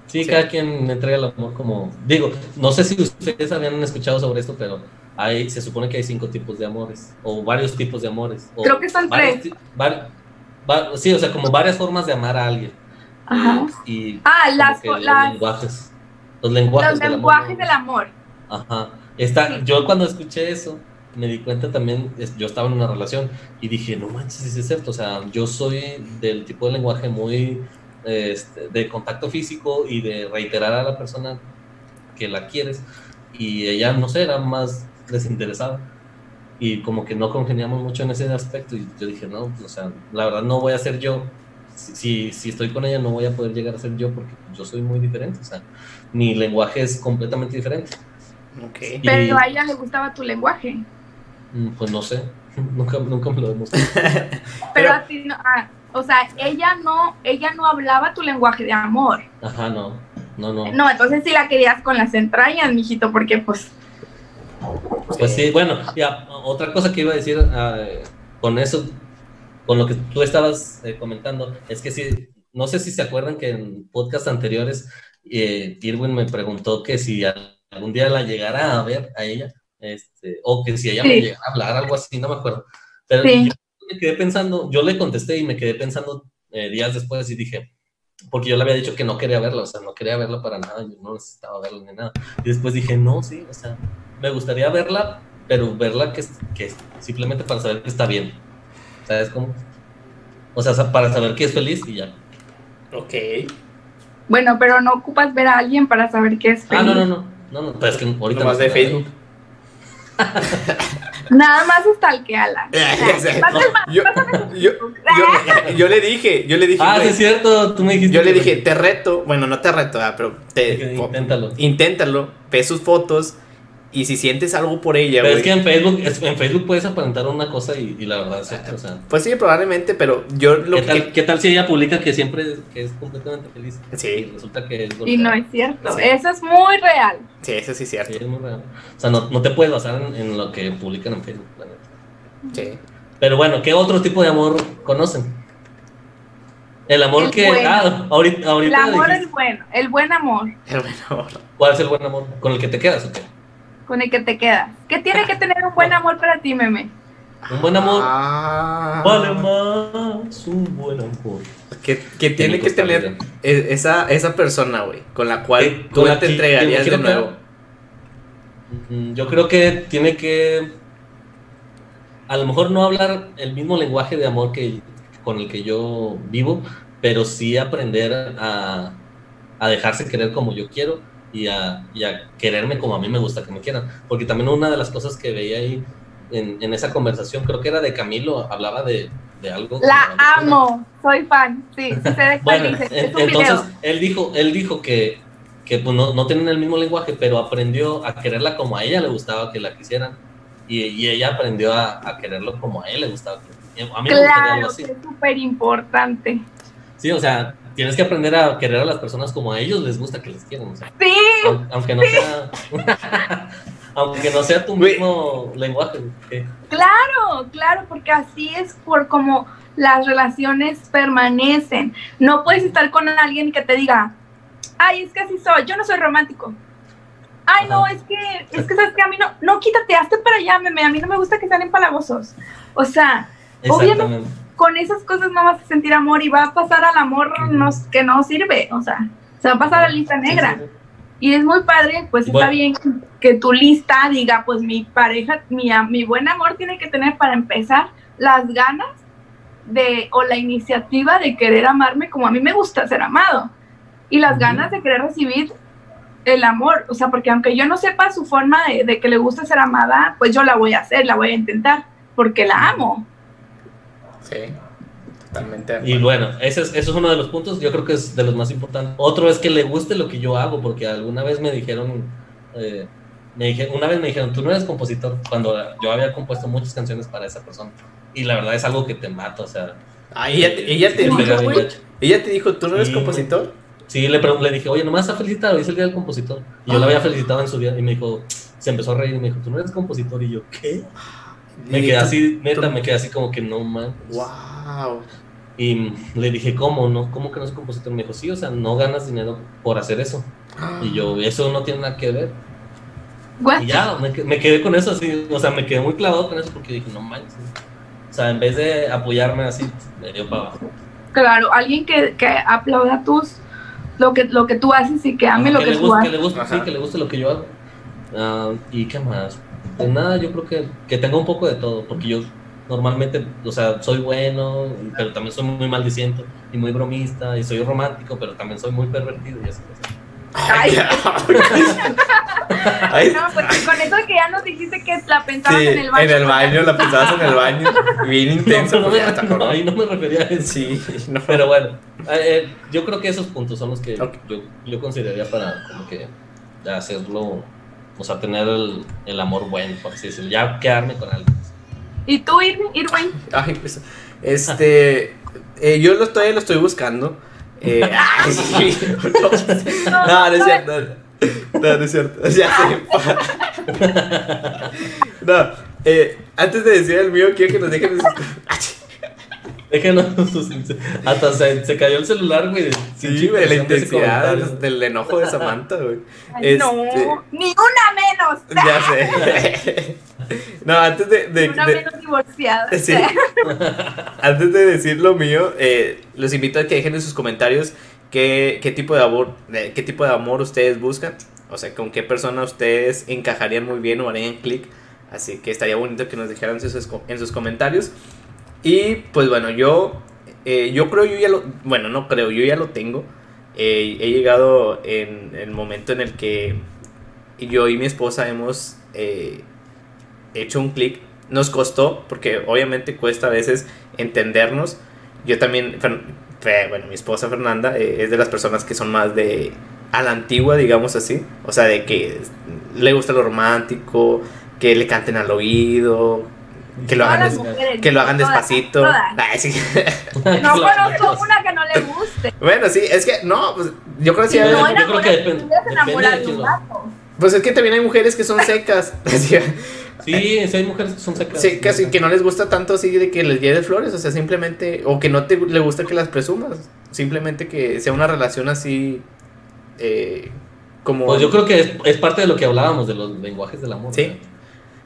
Sí, cada quien entrega el amor como... Digo, no sé si ustedes habían escuchado sobre esto, pero hay, se supone que hay cinco tipos de amores, o varios tipos de amores. Creo que son tres. sí, o sea, como varias formas de amar a alguien. Ajá. Y ah, las, los lenguajes. Los lenguajes, los lenguajes del amor. Ajá. Está, Yo cuando escuché eso, me di cuenta también, yo estaba en una relación y dije, no manches, sí es cierto, o sea, yo soy del tipo de lenguaje muy este, de contacto físico y de reiterar a la persona que la quieres y ella, no sé, era más desinteresada y como que no congeniamos mucho en ese aspecto y yo dije, no, o sea, la verdad no voy a ser yo, si, si estoy con ella no voy a poder llegar a ser yo porque yo soy muy diferente, o sea, mi lenguaje es completamente diferente. Okay. Pero a ella le gustaba tu lenguaje. Mm, pues no sé, <laughs> nunca, nunca me lo demostré. <laughs> Pero, a ti no, ah, o sea, ella no, ella no hablaba tu lenguaje de amor. Ajá, no, no, no. No, entonces sí la querías con las entrañas, mijito, porque pues... Pues sí, bueno, ya, otra cosa que iba a decir ah, con eso, con lo que tú estabas eh, comentando, es que sí, no sé si se acuerdan que en podcast anteriores eh, Irwin me preguntó que si algún día la llegara a ver a ella, este, o que si ella me llegara a hablar, algo así, no me acuerdo. Pero yo me quedé pensando, yo le contesté y me quedé pensando eh, días después y dije, porque yo le había dicho que no quería verla, o sea, no quería verla para nada, yo no necesitaba verla ni nada. Y después dije, no, sí, o sea, me gustaría verla, pero verla que, que simplemente para saber que está bien. ¿Sabes cómo? O sea, para saber que es feliz y ya. Ok. Bueno, pero no ocupas ver a alguien para saber que es feliz. Ah, no, no, no. No, no, pero es que ahorita. más de Facebook. Nada <laughs> más stalkeala. <laughs> yo, yo, <laughs> yo, le dije, yo le dije. Ah, es cierto, tú me dijiste. Yo le dije, te reto, bueno, no te reto, ah, pero te, inténtalo. Inténtalo, ve sus fotos y si sientes algo por ella, Pero güey. es que en Facebook, en Facebook puedes aparentar una cosa y, y la verdad es otra, o sea. Pues sí, probablemente, pero yo lo ¿Qué que... tal, qué tal si ella publica que siempre que es completamente feliz? Sí. Y resulta que es Y no golpeada. es cierto. Sí. Eso es muy real. Sí, eso sí es Sí, cierto. es muy real. O sea, no, no te puedes basar en, en lo que publican en Facebook. la neta. Sí. Pero bueno, ¿qué otro tipo de amor conocen? El amor El que. bueno. Ah, ahorita, El ahorita amor dijiste, es bueno, el buen amor Pero bueno, ¿Cuál es el buen amor? ¿Con el que te quedas o qué? Con el que te quedas. ¿Qué tiene que tener un buen <laughs> amor para ti, meme? Un buen amor. Ah. Vale más un buen amor. Que, que tiene que tener e- esa, esa persona, güey, con la cual Eh, tú te entregarías de nuevo. Mm, Yo creo que tiene que. A lo mejor no hablar el mismo lenguaje de amor que con el que yo vivo, pero sí aprender a, a dejarse querer como yo quiero y a, y a quererme como a mí me gusta que me quieran. Porque también una de las cosas que veía ahí en, en esa conversación, creo que era de Camilo, hablaba de, de algo. La amo, soy fan. Sí, sí sé de Bueno, dices. en- entonces video. él dijo, él dijo que, que pues, no, no tienen el mismo lenguaje, pero aprendió a quererla como a ella le gustaba que la quisieran. Y, y ella aprendió a, a quererlo como a él le gustaba. que- A mí me gustaría algo Claro, así. que es súper importante. Sí, o sea, tienes que aprender a querer a las personas como a ellos les gusta que les quieran. O sea, Sí, aun- aunque no sea. <laughs> aunque no sea tu mismo lenguaje. claro, claro, porque así es por como las relaciones permanecen. No puedes estar con alguien que te diga, ay, es que así soy, yo no soy romántico. Ay, no, es que, es que sabes que a mí no, no, quítate, hazte para allá, meme, a mí no me gusta que sean empalagosos. O sea, Obviamente. Con esas cosas no vas a sentir amor y va a pasar al amor no- que no sirve, o sea, se va a pasar a la lista Sí, negra. sí, sí. Y es muy padre, pues está Bueno. bien que tu lista diga, pues mi pareja, mi, mi buen amor tiene que tener para empezar las ganas de, o la iniciativa de querer amarme como a mí me gusta ser amado. Y las Ujú. ganas de querer recibir el amor, o sea, porque aunque yo no sepa su forma de, de que le gusta ser amada, pues yo la voy a hacer, la voy a intentar, porque la amo. Sí, totalmente. Y bueno, ese es, eso es uno de los puntos, yo creo que es de los más importantes. Otro es que le guste lo que yo hago, porque alguna vez me dijeron, eh, me dije, una vez me dijeron, tú no eres compositor, cuando yo había compuesto muchas canciones para esa persona. Y la verdad es algo que te mata, o sea. Ah, ella, te- ella, te dijo, ella te dijo, ¿tú no eres Sí. compositor? Sí, le, le dije, oye, nomás a felicitar, hoy es el día del compositor. Y yo la había felicitado en su día, y me dijo, se empezó a reír y me dijo, tú no eres compositor. Y yo, ¿qué? Me quedé así, neta, me quedé así como que no man. Wow. Y le dije, ¿cómo? No? ¿Cómo que no es compositor? Me dijo, sí, o sea, no ganas dinero por hacer eso. Y yo, eso no tiene nada que ver. What? Y ya, me, que- me quedé con eso así, o sea, me quedé muy clavado con eso porque dije, no manches. O sea, en vez de apoyarme así, me dio para abajo. Claro, alguien que, que aplauda tus lo que lo que tú haces y que ame lo que, le tú guste, que haces. le guste, sí, que le guste lo que yo hago. Ah, ¿Y qué más? Pues nada, yo creo que, que tengo un poco de todo, porque yo normalmente, o sea, soy bueno, pero también soy muy maldiciento y muy bromista, y soy romántico, pero también soy muy pervertido y así. cosas. Ay. <laughs> Ay, No, pues con eso que ya nos dijiste que la pensabas sí, en el baño. en el baño, la pensabas en el baño. Bien <laughs> intenso. No, no, pues, me- no, ahí no me refería a eso. Sí, no. Pero bueno, eh, eh, yo creo que esos puntos son los que yo, yo consideraría para como que hacerlo, o sea, tener el, el amor bueno, por así decirlo, ya quedarme con alguien. ¿Y tú, Ir- Irwin? Ay, pues, este, eh, yo lo estoy, lo estoy buscando. Eh, <laughs> ay, sí. No, no, no es cierto. No, no es cierto. Ya sé. <laughs> No, eh, antes de decir el mío, quiero que nos dejen <laughs> Déjenos <laughs> sus- Hasta se, se cayó el celular, güey. Sí, güey, la intensidad del enojo de Samantha, güey. Ay, No, Este- ni una menos. <laughs> Ya sé. <laughs> No, antes de, una de- menos divorciada. Sí. Antes de decir lo mío, eh, los invito a que dejen en sus comentarios qué, qué tipo de amor, qué tipo de amor ustedes buscan. O sea, con qué persona ustedes encajarían muy bien o harían clic. Así que estaría bonito que nos dejaran sus, en sus comentarios. Y pues bueno, yo, eh, yo creo, yo ya lo, bueno, no creo, yo ya lo tengo. Eh, he llegado en el momento en el que yo y mi esposa hemos eh, hecho un clic. Nos costó, porque obviamente cuesta a veces entendernos. Yo también, bueno, mi esposa Fernanda eh, es de las personas que son más de a la antigua, digamos así. O sea, de que le gusta lo romántico, que le canten al oído, que lo hagan, mujeres, que lo hagan todas, despacito. todas. <laughs> Ay, sí. <laughs> No conozco una que no le guste. Bueno, sí, es que no, pues yo creo que no, No yo creo que enamorar, depende- de lo-. Pues es que también hay mujeres que son secas. <laughs> Sí, sí hay mujeres que son secas. sí, casi que no les gusta tanto así de que les lleve flores, o sea, simplemente, o que no te le gusta que las presumas, simplemente que sea una relación así, eh, como... Pues yo creo que es, es parte de lo que hablábamos de los lenguajes del amor. Sí.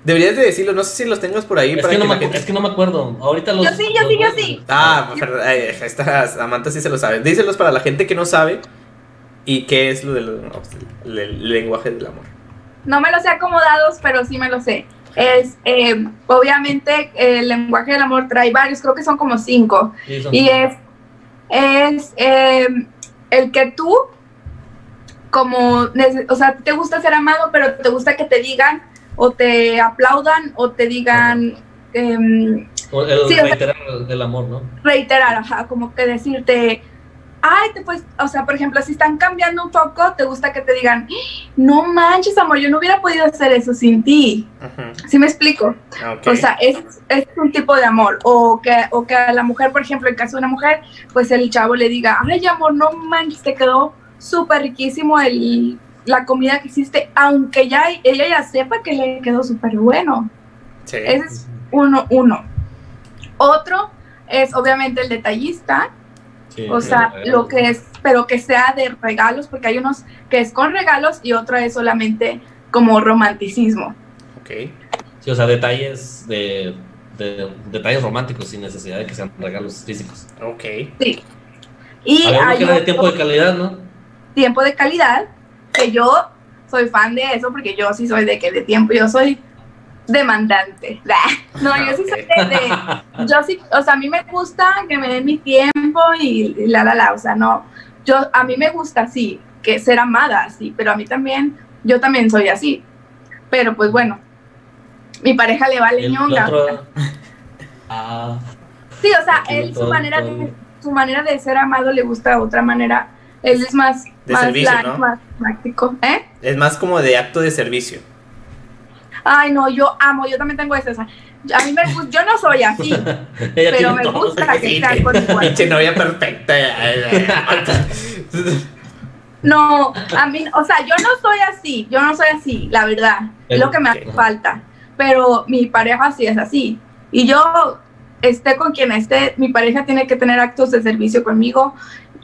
Deberías de decirlo, no sé si los tengas por ahí Es para que, no que me, es que no me acuerdo. Ahorita los. Yo sí, yo sí, yo sí. Ah, esta Samantha sí se lo sabe. Díselos para la gente que no sabe y qué es lo del no, el- el lenguaje del amor. No me los sé acomodados, pero sí me los sé. Es, eh, obviamente, el lenguaje del amor trae varios, creo que son como cinco. Sí, son- Y es, es eh, el que tú, como, o sea, te gusta ser amado, pero te gusta que te digan o te aplaudan o te digan o El sí, o sea- reiterar el amor, ¿no? reiterar, ajá, como que decirte, ay, te pues, o sea, por ejemplo, si están cambiando un poco, te gusta que te digan, no manches, amor, yo no hubiera podido hacer eso sin ti. Ujú, ¿Sí me explico? ok. O sea, es, es un tipo de amor. O que, o que a la mujer, por ejemplo, en caso de una mujer, pues el chavo le diga, ay, amor, no manches, te quedó súper riquísimo el, la comida que hiciste, aunque ya ella ya sepa que le quedó súper bueno. Sí. Ese es uno, uno. Otro es obviamente el detallista, Sí, o sea, lo que es, pero que sea de regalos, porque hay unos que es con regalos y otro es solamente como romanticismo. Ok. Sí, o sea, detalles de, de- detalles románticos sin necesidad de que sean regalos físicos. Ok. Sí. Y hay que de tiempo de calidad, ¿no? tiempo de calidad, que yo soy fan de eso, porque yo sí soy de que de tiempo, yo soy demandante. <laughs> No, yo sí soy de, de- yo sí, o sea, a mí me gusta que me den mi tiempo y, y la, la, la, o sea, no, yo, a mí me gusta así, que ser amada así, pero a mí también, yo también soy así. Pero pues bueno, mi pareja le vale El ñonga. otro. <laughs> Ah, Sí, o sea, Sí, él su manera todo. de su manera de ser amado le gusta otra manera. Él es más De más servicio, ¿no? más práctico, ¿eh? Es más como de acto de servicio. Ay, no, yo amo, yo también tengo sea, a mí me gusta, yo no soy así, <laughs> pero me gusta que sea con igual. Pinche novia perfecta. No, a mí, o sea, yo no soy así, yo no soy así, la verdad, es lo que me hace falta, pero mi pareja sí es así, y yo esté con quien esté, mi pareja tiene que tener actos de servicio conmigo,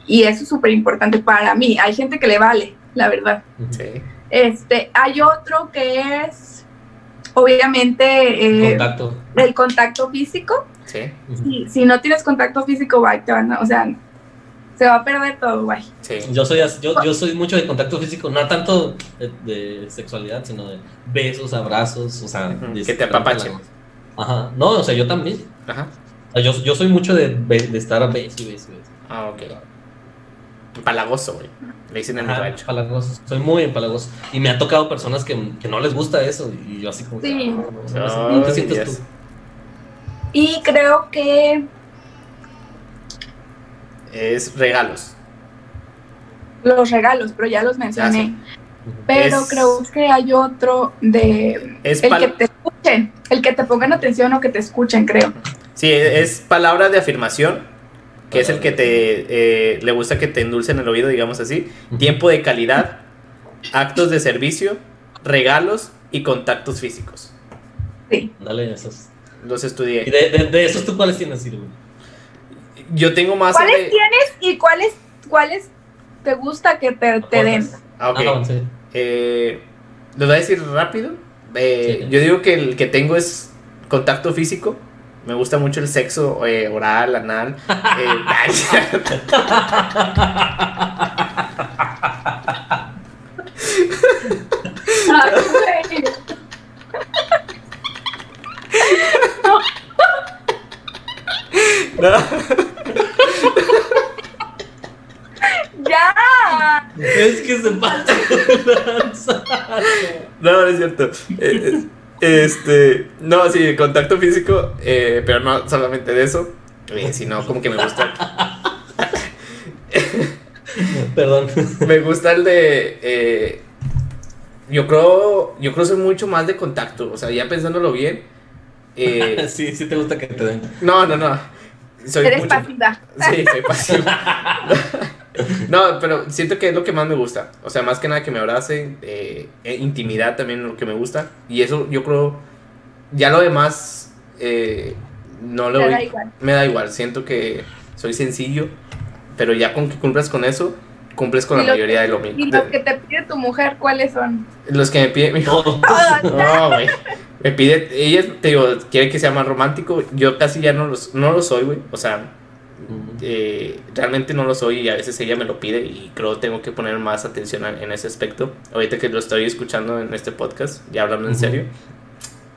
y eso es súper importante para mí, hay gente que le vale, la verdad. Sí. Este, hay otro que es, obviamente, eh, Contacto. el contacto físico. Sí. Si, si no tienes contacto físico, bye, te van a- o sea, se va a perder todo, bye. Sí. Yo soy, yo, yo soy mucho de contacto físico, no tanto de, de sexualidad, sino de besos, abrazos, o sea, que te apapachen. Ajá, no, o sea, yo también. Ajá. O sea, Yo, yo soy mucho de, estar a beso y beso y beso. Ah, ok. Palagoso, güey. Le dicen en mi Ajá, rancho. empalagoso, soy muy empalagoso. Y me ha tocado personas que, que no les gusta eso. Y yo así como. Sí. ah, ¿Cómo te sientes tú? Y creo que Es regalos. los regalos, pero ya los mencioné. Pero Es- creo que hay otro de Es el que te escuchen, el que te pongan atención o que te escuchen, creo. Sí, es palabra de afirmación, que es el que te eh, le gusta que te endulcen el oído, digamos así. Tiempo de calidad, actos de servicio, regalos y contactos físicos. Sí. Dale esos. Los ¿Y estudié. de, de, de esos tú cuáles tienes, Silvio? Yo tengo más. ¿Cuáles de- tienes y cuáles cuáles te gusta que te, te den? Ah, ok. Ah, sí. Eh, ¿Los voy a decir rápido? Eh, Sí. Yo digo que el que tengo es contacto físico. Me gusta mucho el sexo eh, oral, anal. eh, no. Ya. Es que se pasa. No, no es cierto. Este, no, sí, contacto físico, eh, pero no solamente de eso, eh, sino como que me gusta. <laughs> Perdón. Me gusta el de. eh, yo creo, yo creo soy mucho más de contacto, o sea, ya pensándolo bien. eh, <laughs> sí, sí te gusta que te den. no, no, no. Soy Eres mucho- pasiva. Sí, soy pasiva. <laughs> no, pero siento que es lo que más me gusta. O sea, más que nada que me abracen. eh, eh, intimidad también es lo que me gusta. Y eso yo creo. Ya lo demás. eh, no lo Te da igual. Me da igual. Siento que soy sencillo. Pero ya con que cumplas con eso. Cumples con la mayoría que- de lo mismo. Y los que te pide tu mujer, ¿cuáles son? Los que me piden. mi- Todo. <laughs> No, güey. Me pide, ella, te digo, quiere que sea más romántico. Yo casi ya no, los, no lo soy, güey. O sea, eh, realmente no lo soy y a veces ella me lo pide y creo que tengo que poner más atención a- en ese aspecto. Ahorita que lo estoy escuchando en este podcast, ya hablando en serio.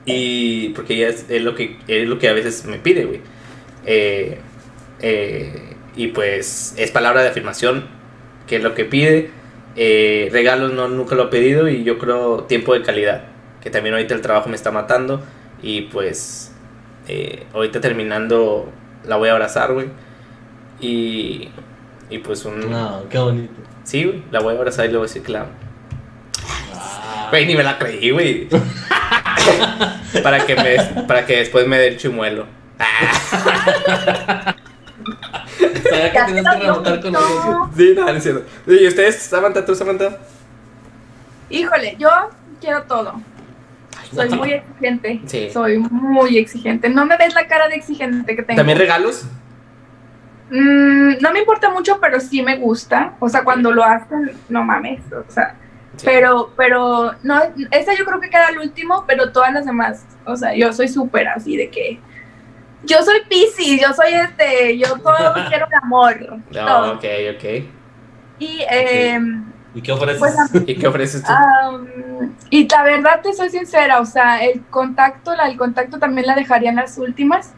Y porque ella es, es lo que, es lo que a veces me pide, güey. Eh, eh, y pues es palabra de afirmación, que es lo que pide. Eh, regalos no, nunca lo he pedido y yo creo tiempo de calidad, que también ahorita el trabajo me está matando y pues ahorita terminando la voy a abrazar, güey. Y, y pues un... No, qué bonito. Sí, güey, la voy a abrazar y le voy a decir que la amo. Ah, Güey, ni me la creí, güey. <laughs> para, que me, para que después me dé el chimuelo. Sabía que tenías te que rebotar con eso. sí, no, no es cierto. ¿Y ustedes, Samantha, tú, Samantha? Híjole, yo quiero todo. Soy muy exigente. Sí. Soy muy exigente. No me ves la cara de exigente que tengo. ¿También regalos? Mm, no me importa mucho, pero sí me gusta. O sea, cuando lo hacen, no mames. O sea, Sí. pero, pero, no, esa yo creo que queda al último, pero todas las demás. O sea, yo soy súper así de que. Yo soy Pisces, yo soy este, yo <laughs> todo quiero el amor. No, todo. ok, ok. Y, em, ¿Y qué ofreces? Pues, <laughs> ¿Y qué ofreces tú? Y la verdad te soy sincera, o sea, el contacto, la, el contacto también la dejaría en las últimas.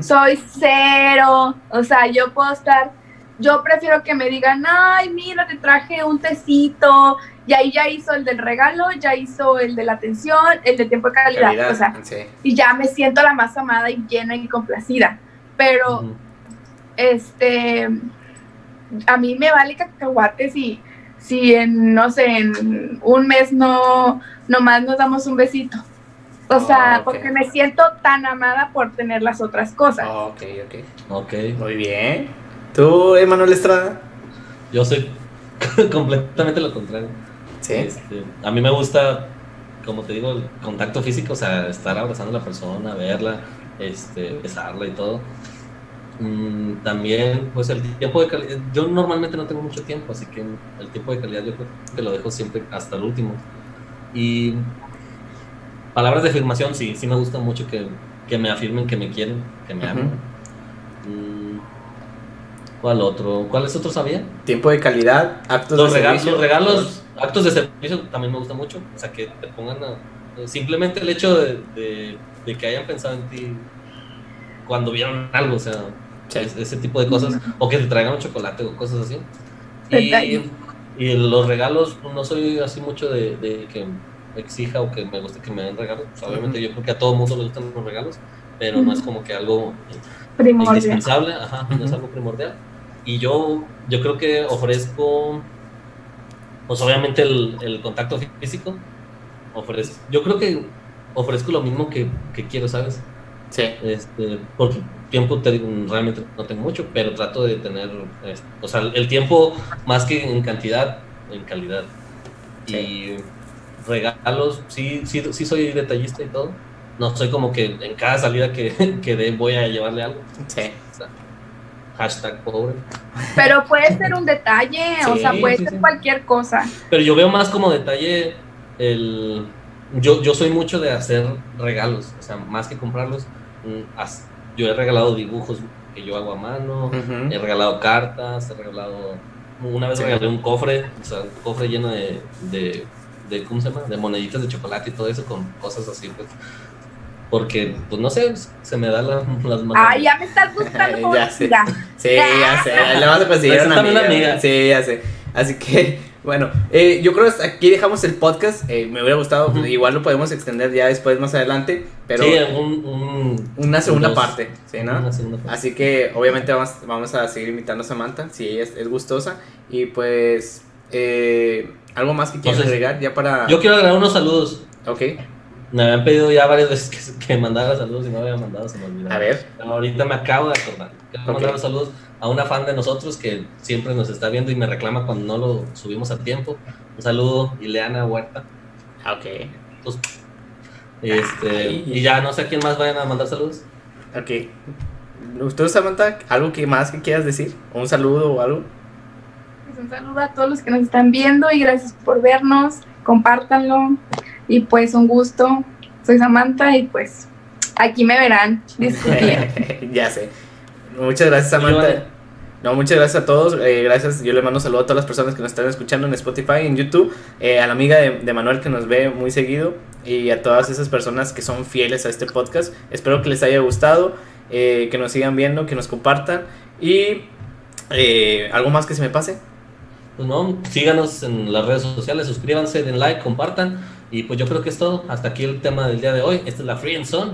Soy cero, o sea, yo puedo estar, yo prefiero que me digan, ay, mira, te traje un tecito, y ahí ya hizo el del regalo, ya hizo el de la atención, el de tiempo de calidad, Calidad, o sea, sí. y ya me siento la más amada y llena y complacida. Pero, este, a mí me vale cacahuate si, si en, no sé, en un mes no, nomás nos damos un besito. O sea, Ah, ok. porque me siento tan amada por tener las otras cosas. Oh, ok, ok. Ok. Muy bien. ¿Tú, Emanuel Estrada? Yo soy <laughs> completamente lo contrario. Sí. Este, a mí me gusta, como te digo, el contacto físico, o sea, estar abrazando a la persona, verla, este, besarla y todo. Mm, también, pues el tiempo de calidad, yo normalmente no tengo mucho tiempo, así que el tiempo de calidad yo creo que lo dejo siempre hasta el último. Y palabras de afirmación, sí, sí me gusta mucho que, que me afirmen que me quieren, que me aman. Mm, ¿Cuál otro? ¿Cuáles otros había? Tiempo de calidad, actos Los de regalos, servicio. los regalos, actos de servicio también me gusta mucho. O sea, que te pongan a- simplemente el hecho de, de- de que hayan pensado en ti cuando vieron algo, o sea, Sí. es- ese tipo de cosas, o que te traigan un chocolate o cosas así. Y los regalos, no soy así mucho de, de que exija o que me guste que me den regalos. Pues, obviamente, yo creo que a todo mundo le gustan los regalos, pero no es como que algo Primordial. indispensable, ajá, no es algo primordial. Y yo, yo creo que ofrezco, pues obviamente el, el contacto físico, ofrezco, yo creo que ofrezco lo mismo que, que quiero, ¿sabes? Sí. Este, porque tiempo te digo, realmente no tengo mucho, pero trato de tener, este, o sea, el tiempo más que en cantidad, en calidad. Y regalos, sí, sí, sí soy detallista y todo. No soy como que en cada salida que, <laughs> que dé voy a llevarle algo. Sí. O sea, hashtag pobre. Pero puede ser un detalle, o sea, puede sí, ser sí. cualquier cosa. Pero yo veo más como detalle el... Yo, yo soy mucho de hacer regalos, o sea, más que comprarlos. mm, as- Yo he regalado dibujos que yo hago a mano, he regalado cartas, he regalado... Una vez Sí. regalé un cofre, o sea, un cofre lleno de, de, de, ¿cómo se llama? De moneditas de chocolate y todo eso con cosas así, pues. Porque, pues no sé, se me da la- las manos. Ay, ya me estás buscando <laughs> Ya sé. Sí, ya sé. Le vamos a conseguir una amiga. una amiga. Sí, ya sé. Así que, <laughs> bueno, eh, yo creo que aquí dejamos el podcast. Eh, me hubiera gustado, Ujú. igual lo podemos extender ya después, más adelante. Pero sí, un, un- una segunda dos- parte, ¿sí, no? Una segunda parte. Así que obviamente vamos, vamos a seguir invitando a Samantha, si ella es, es gustosa. Y pues eh, ¿algo más que quieras agregar ya para...? Yo quiero agregar unos saludos. Ok, Me habían pedido ya varias veces que, que mandara saludos y no había mandado, se me olvidó. a ver. Pero ahorita me acabo de acordar. Quiero Ok. mandar los saludos a una fan de nosotros que siempre nos está viendo y me reclama cuando no lo subimos a tiempo. Un saludo, Ileana Huerta. Ah, Ok, Pues, este, Ay. y ya no sé a quién más vayan a mandar saludos. ok. ¿Usted, Samantha, algo que más que quieras decir? ¿O ¿Un saludo o algo? Pues un saludo a todos los que nos están viendo y gracias por vernos. Compártanlo. Y pues un gusto. Soy Samantha y pues aquí me verán <laughs> ya sé. Muchas gracias, Samantha. No, muchas gracias a todos. eh, gracias. Yo le mando un saludo a todas las personas que nos están escuchando en Spotify, en YouTube. eh, a la amiga de, de Manuel que nos ve muy seguido. Y a todas esas personas que son fieles a este podcast. Espero que les haya gustado. eh, que nos sigan viendo, que nos compartan. Y eh, algo más que se me pase. Pues no, síganos en las redes sociales, suscríbanse, den like, compartan. Y pues yo creo que es todo. Hasta aquí el tema del día de hoy. Esta es la Free and Zone.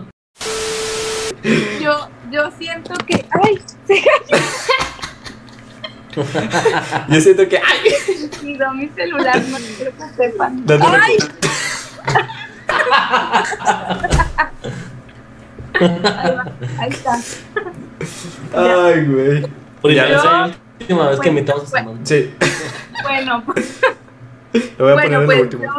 Yo, yo siento que. ¡Ay! Se <laughs> Yo siento que. ¡Ay! cayó mi celular, no quiero que sepan. No ¡Ay! <laughs> Ahí va, ahí está. Ay, güey. Primera Yo- vez, la última vez que invitamos a Samantha. Sí. Bueno, pues, <laughs> Lo voy a bueno, poner en pues lo último. yo,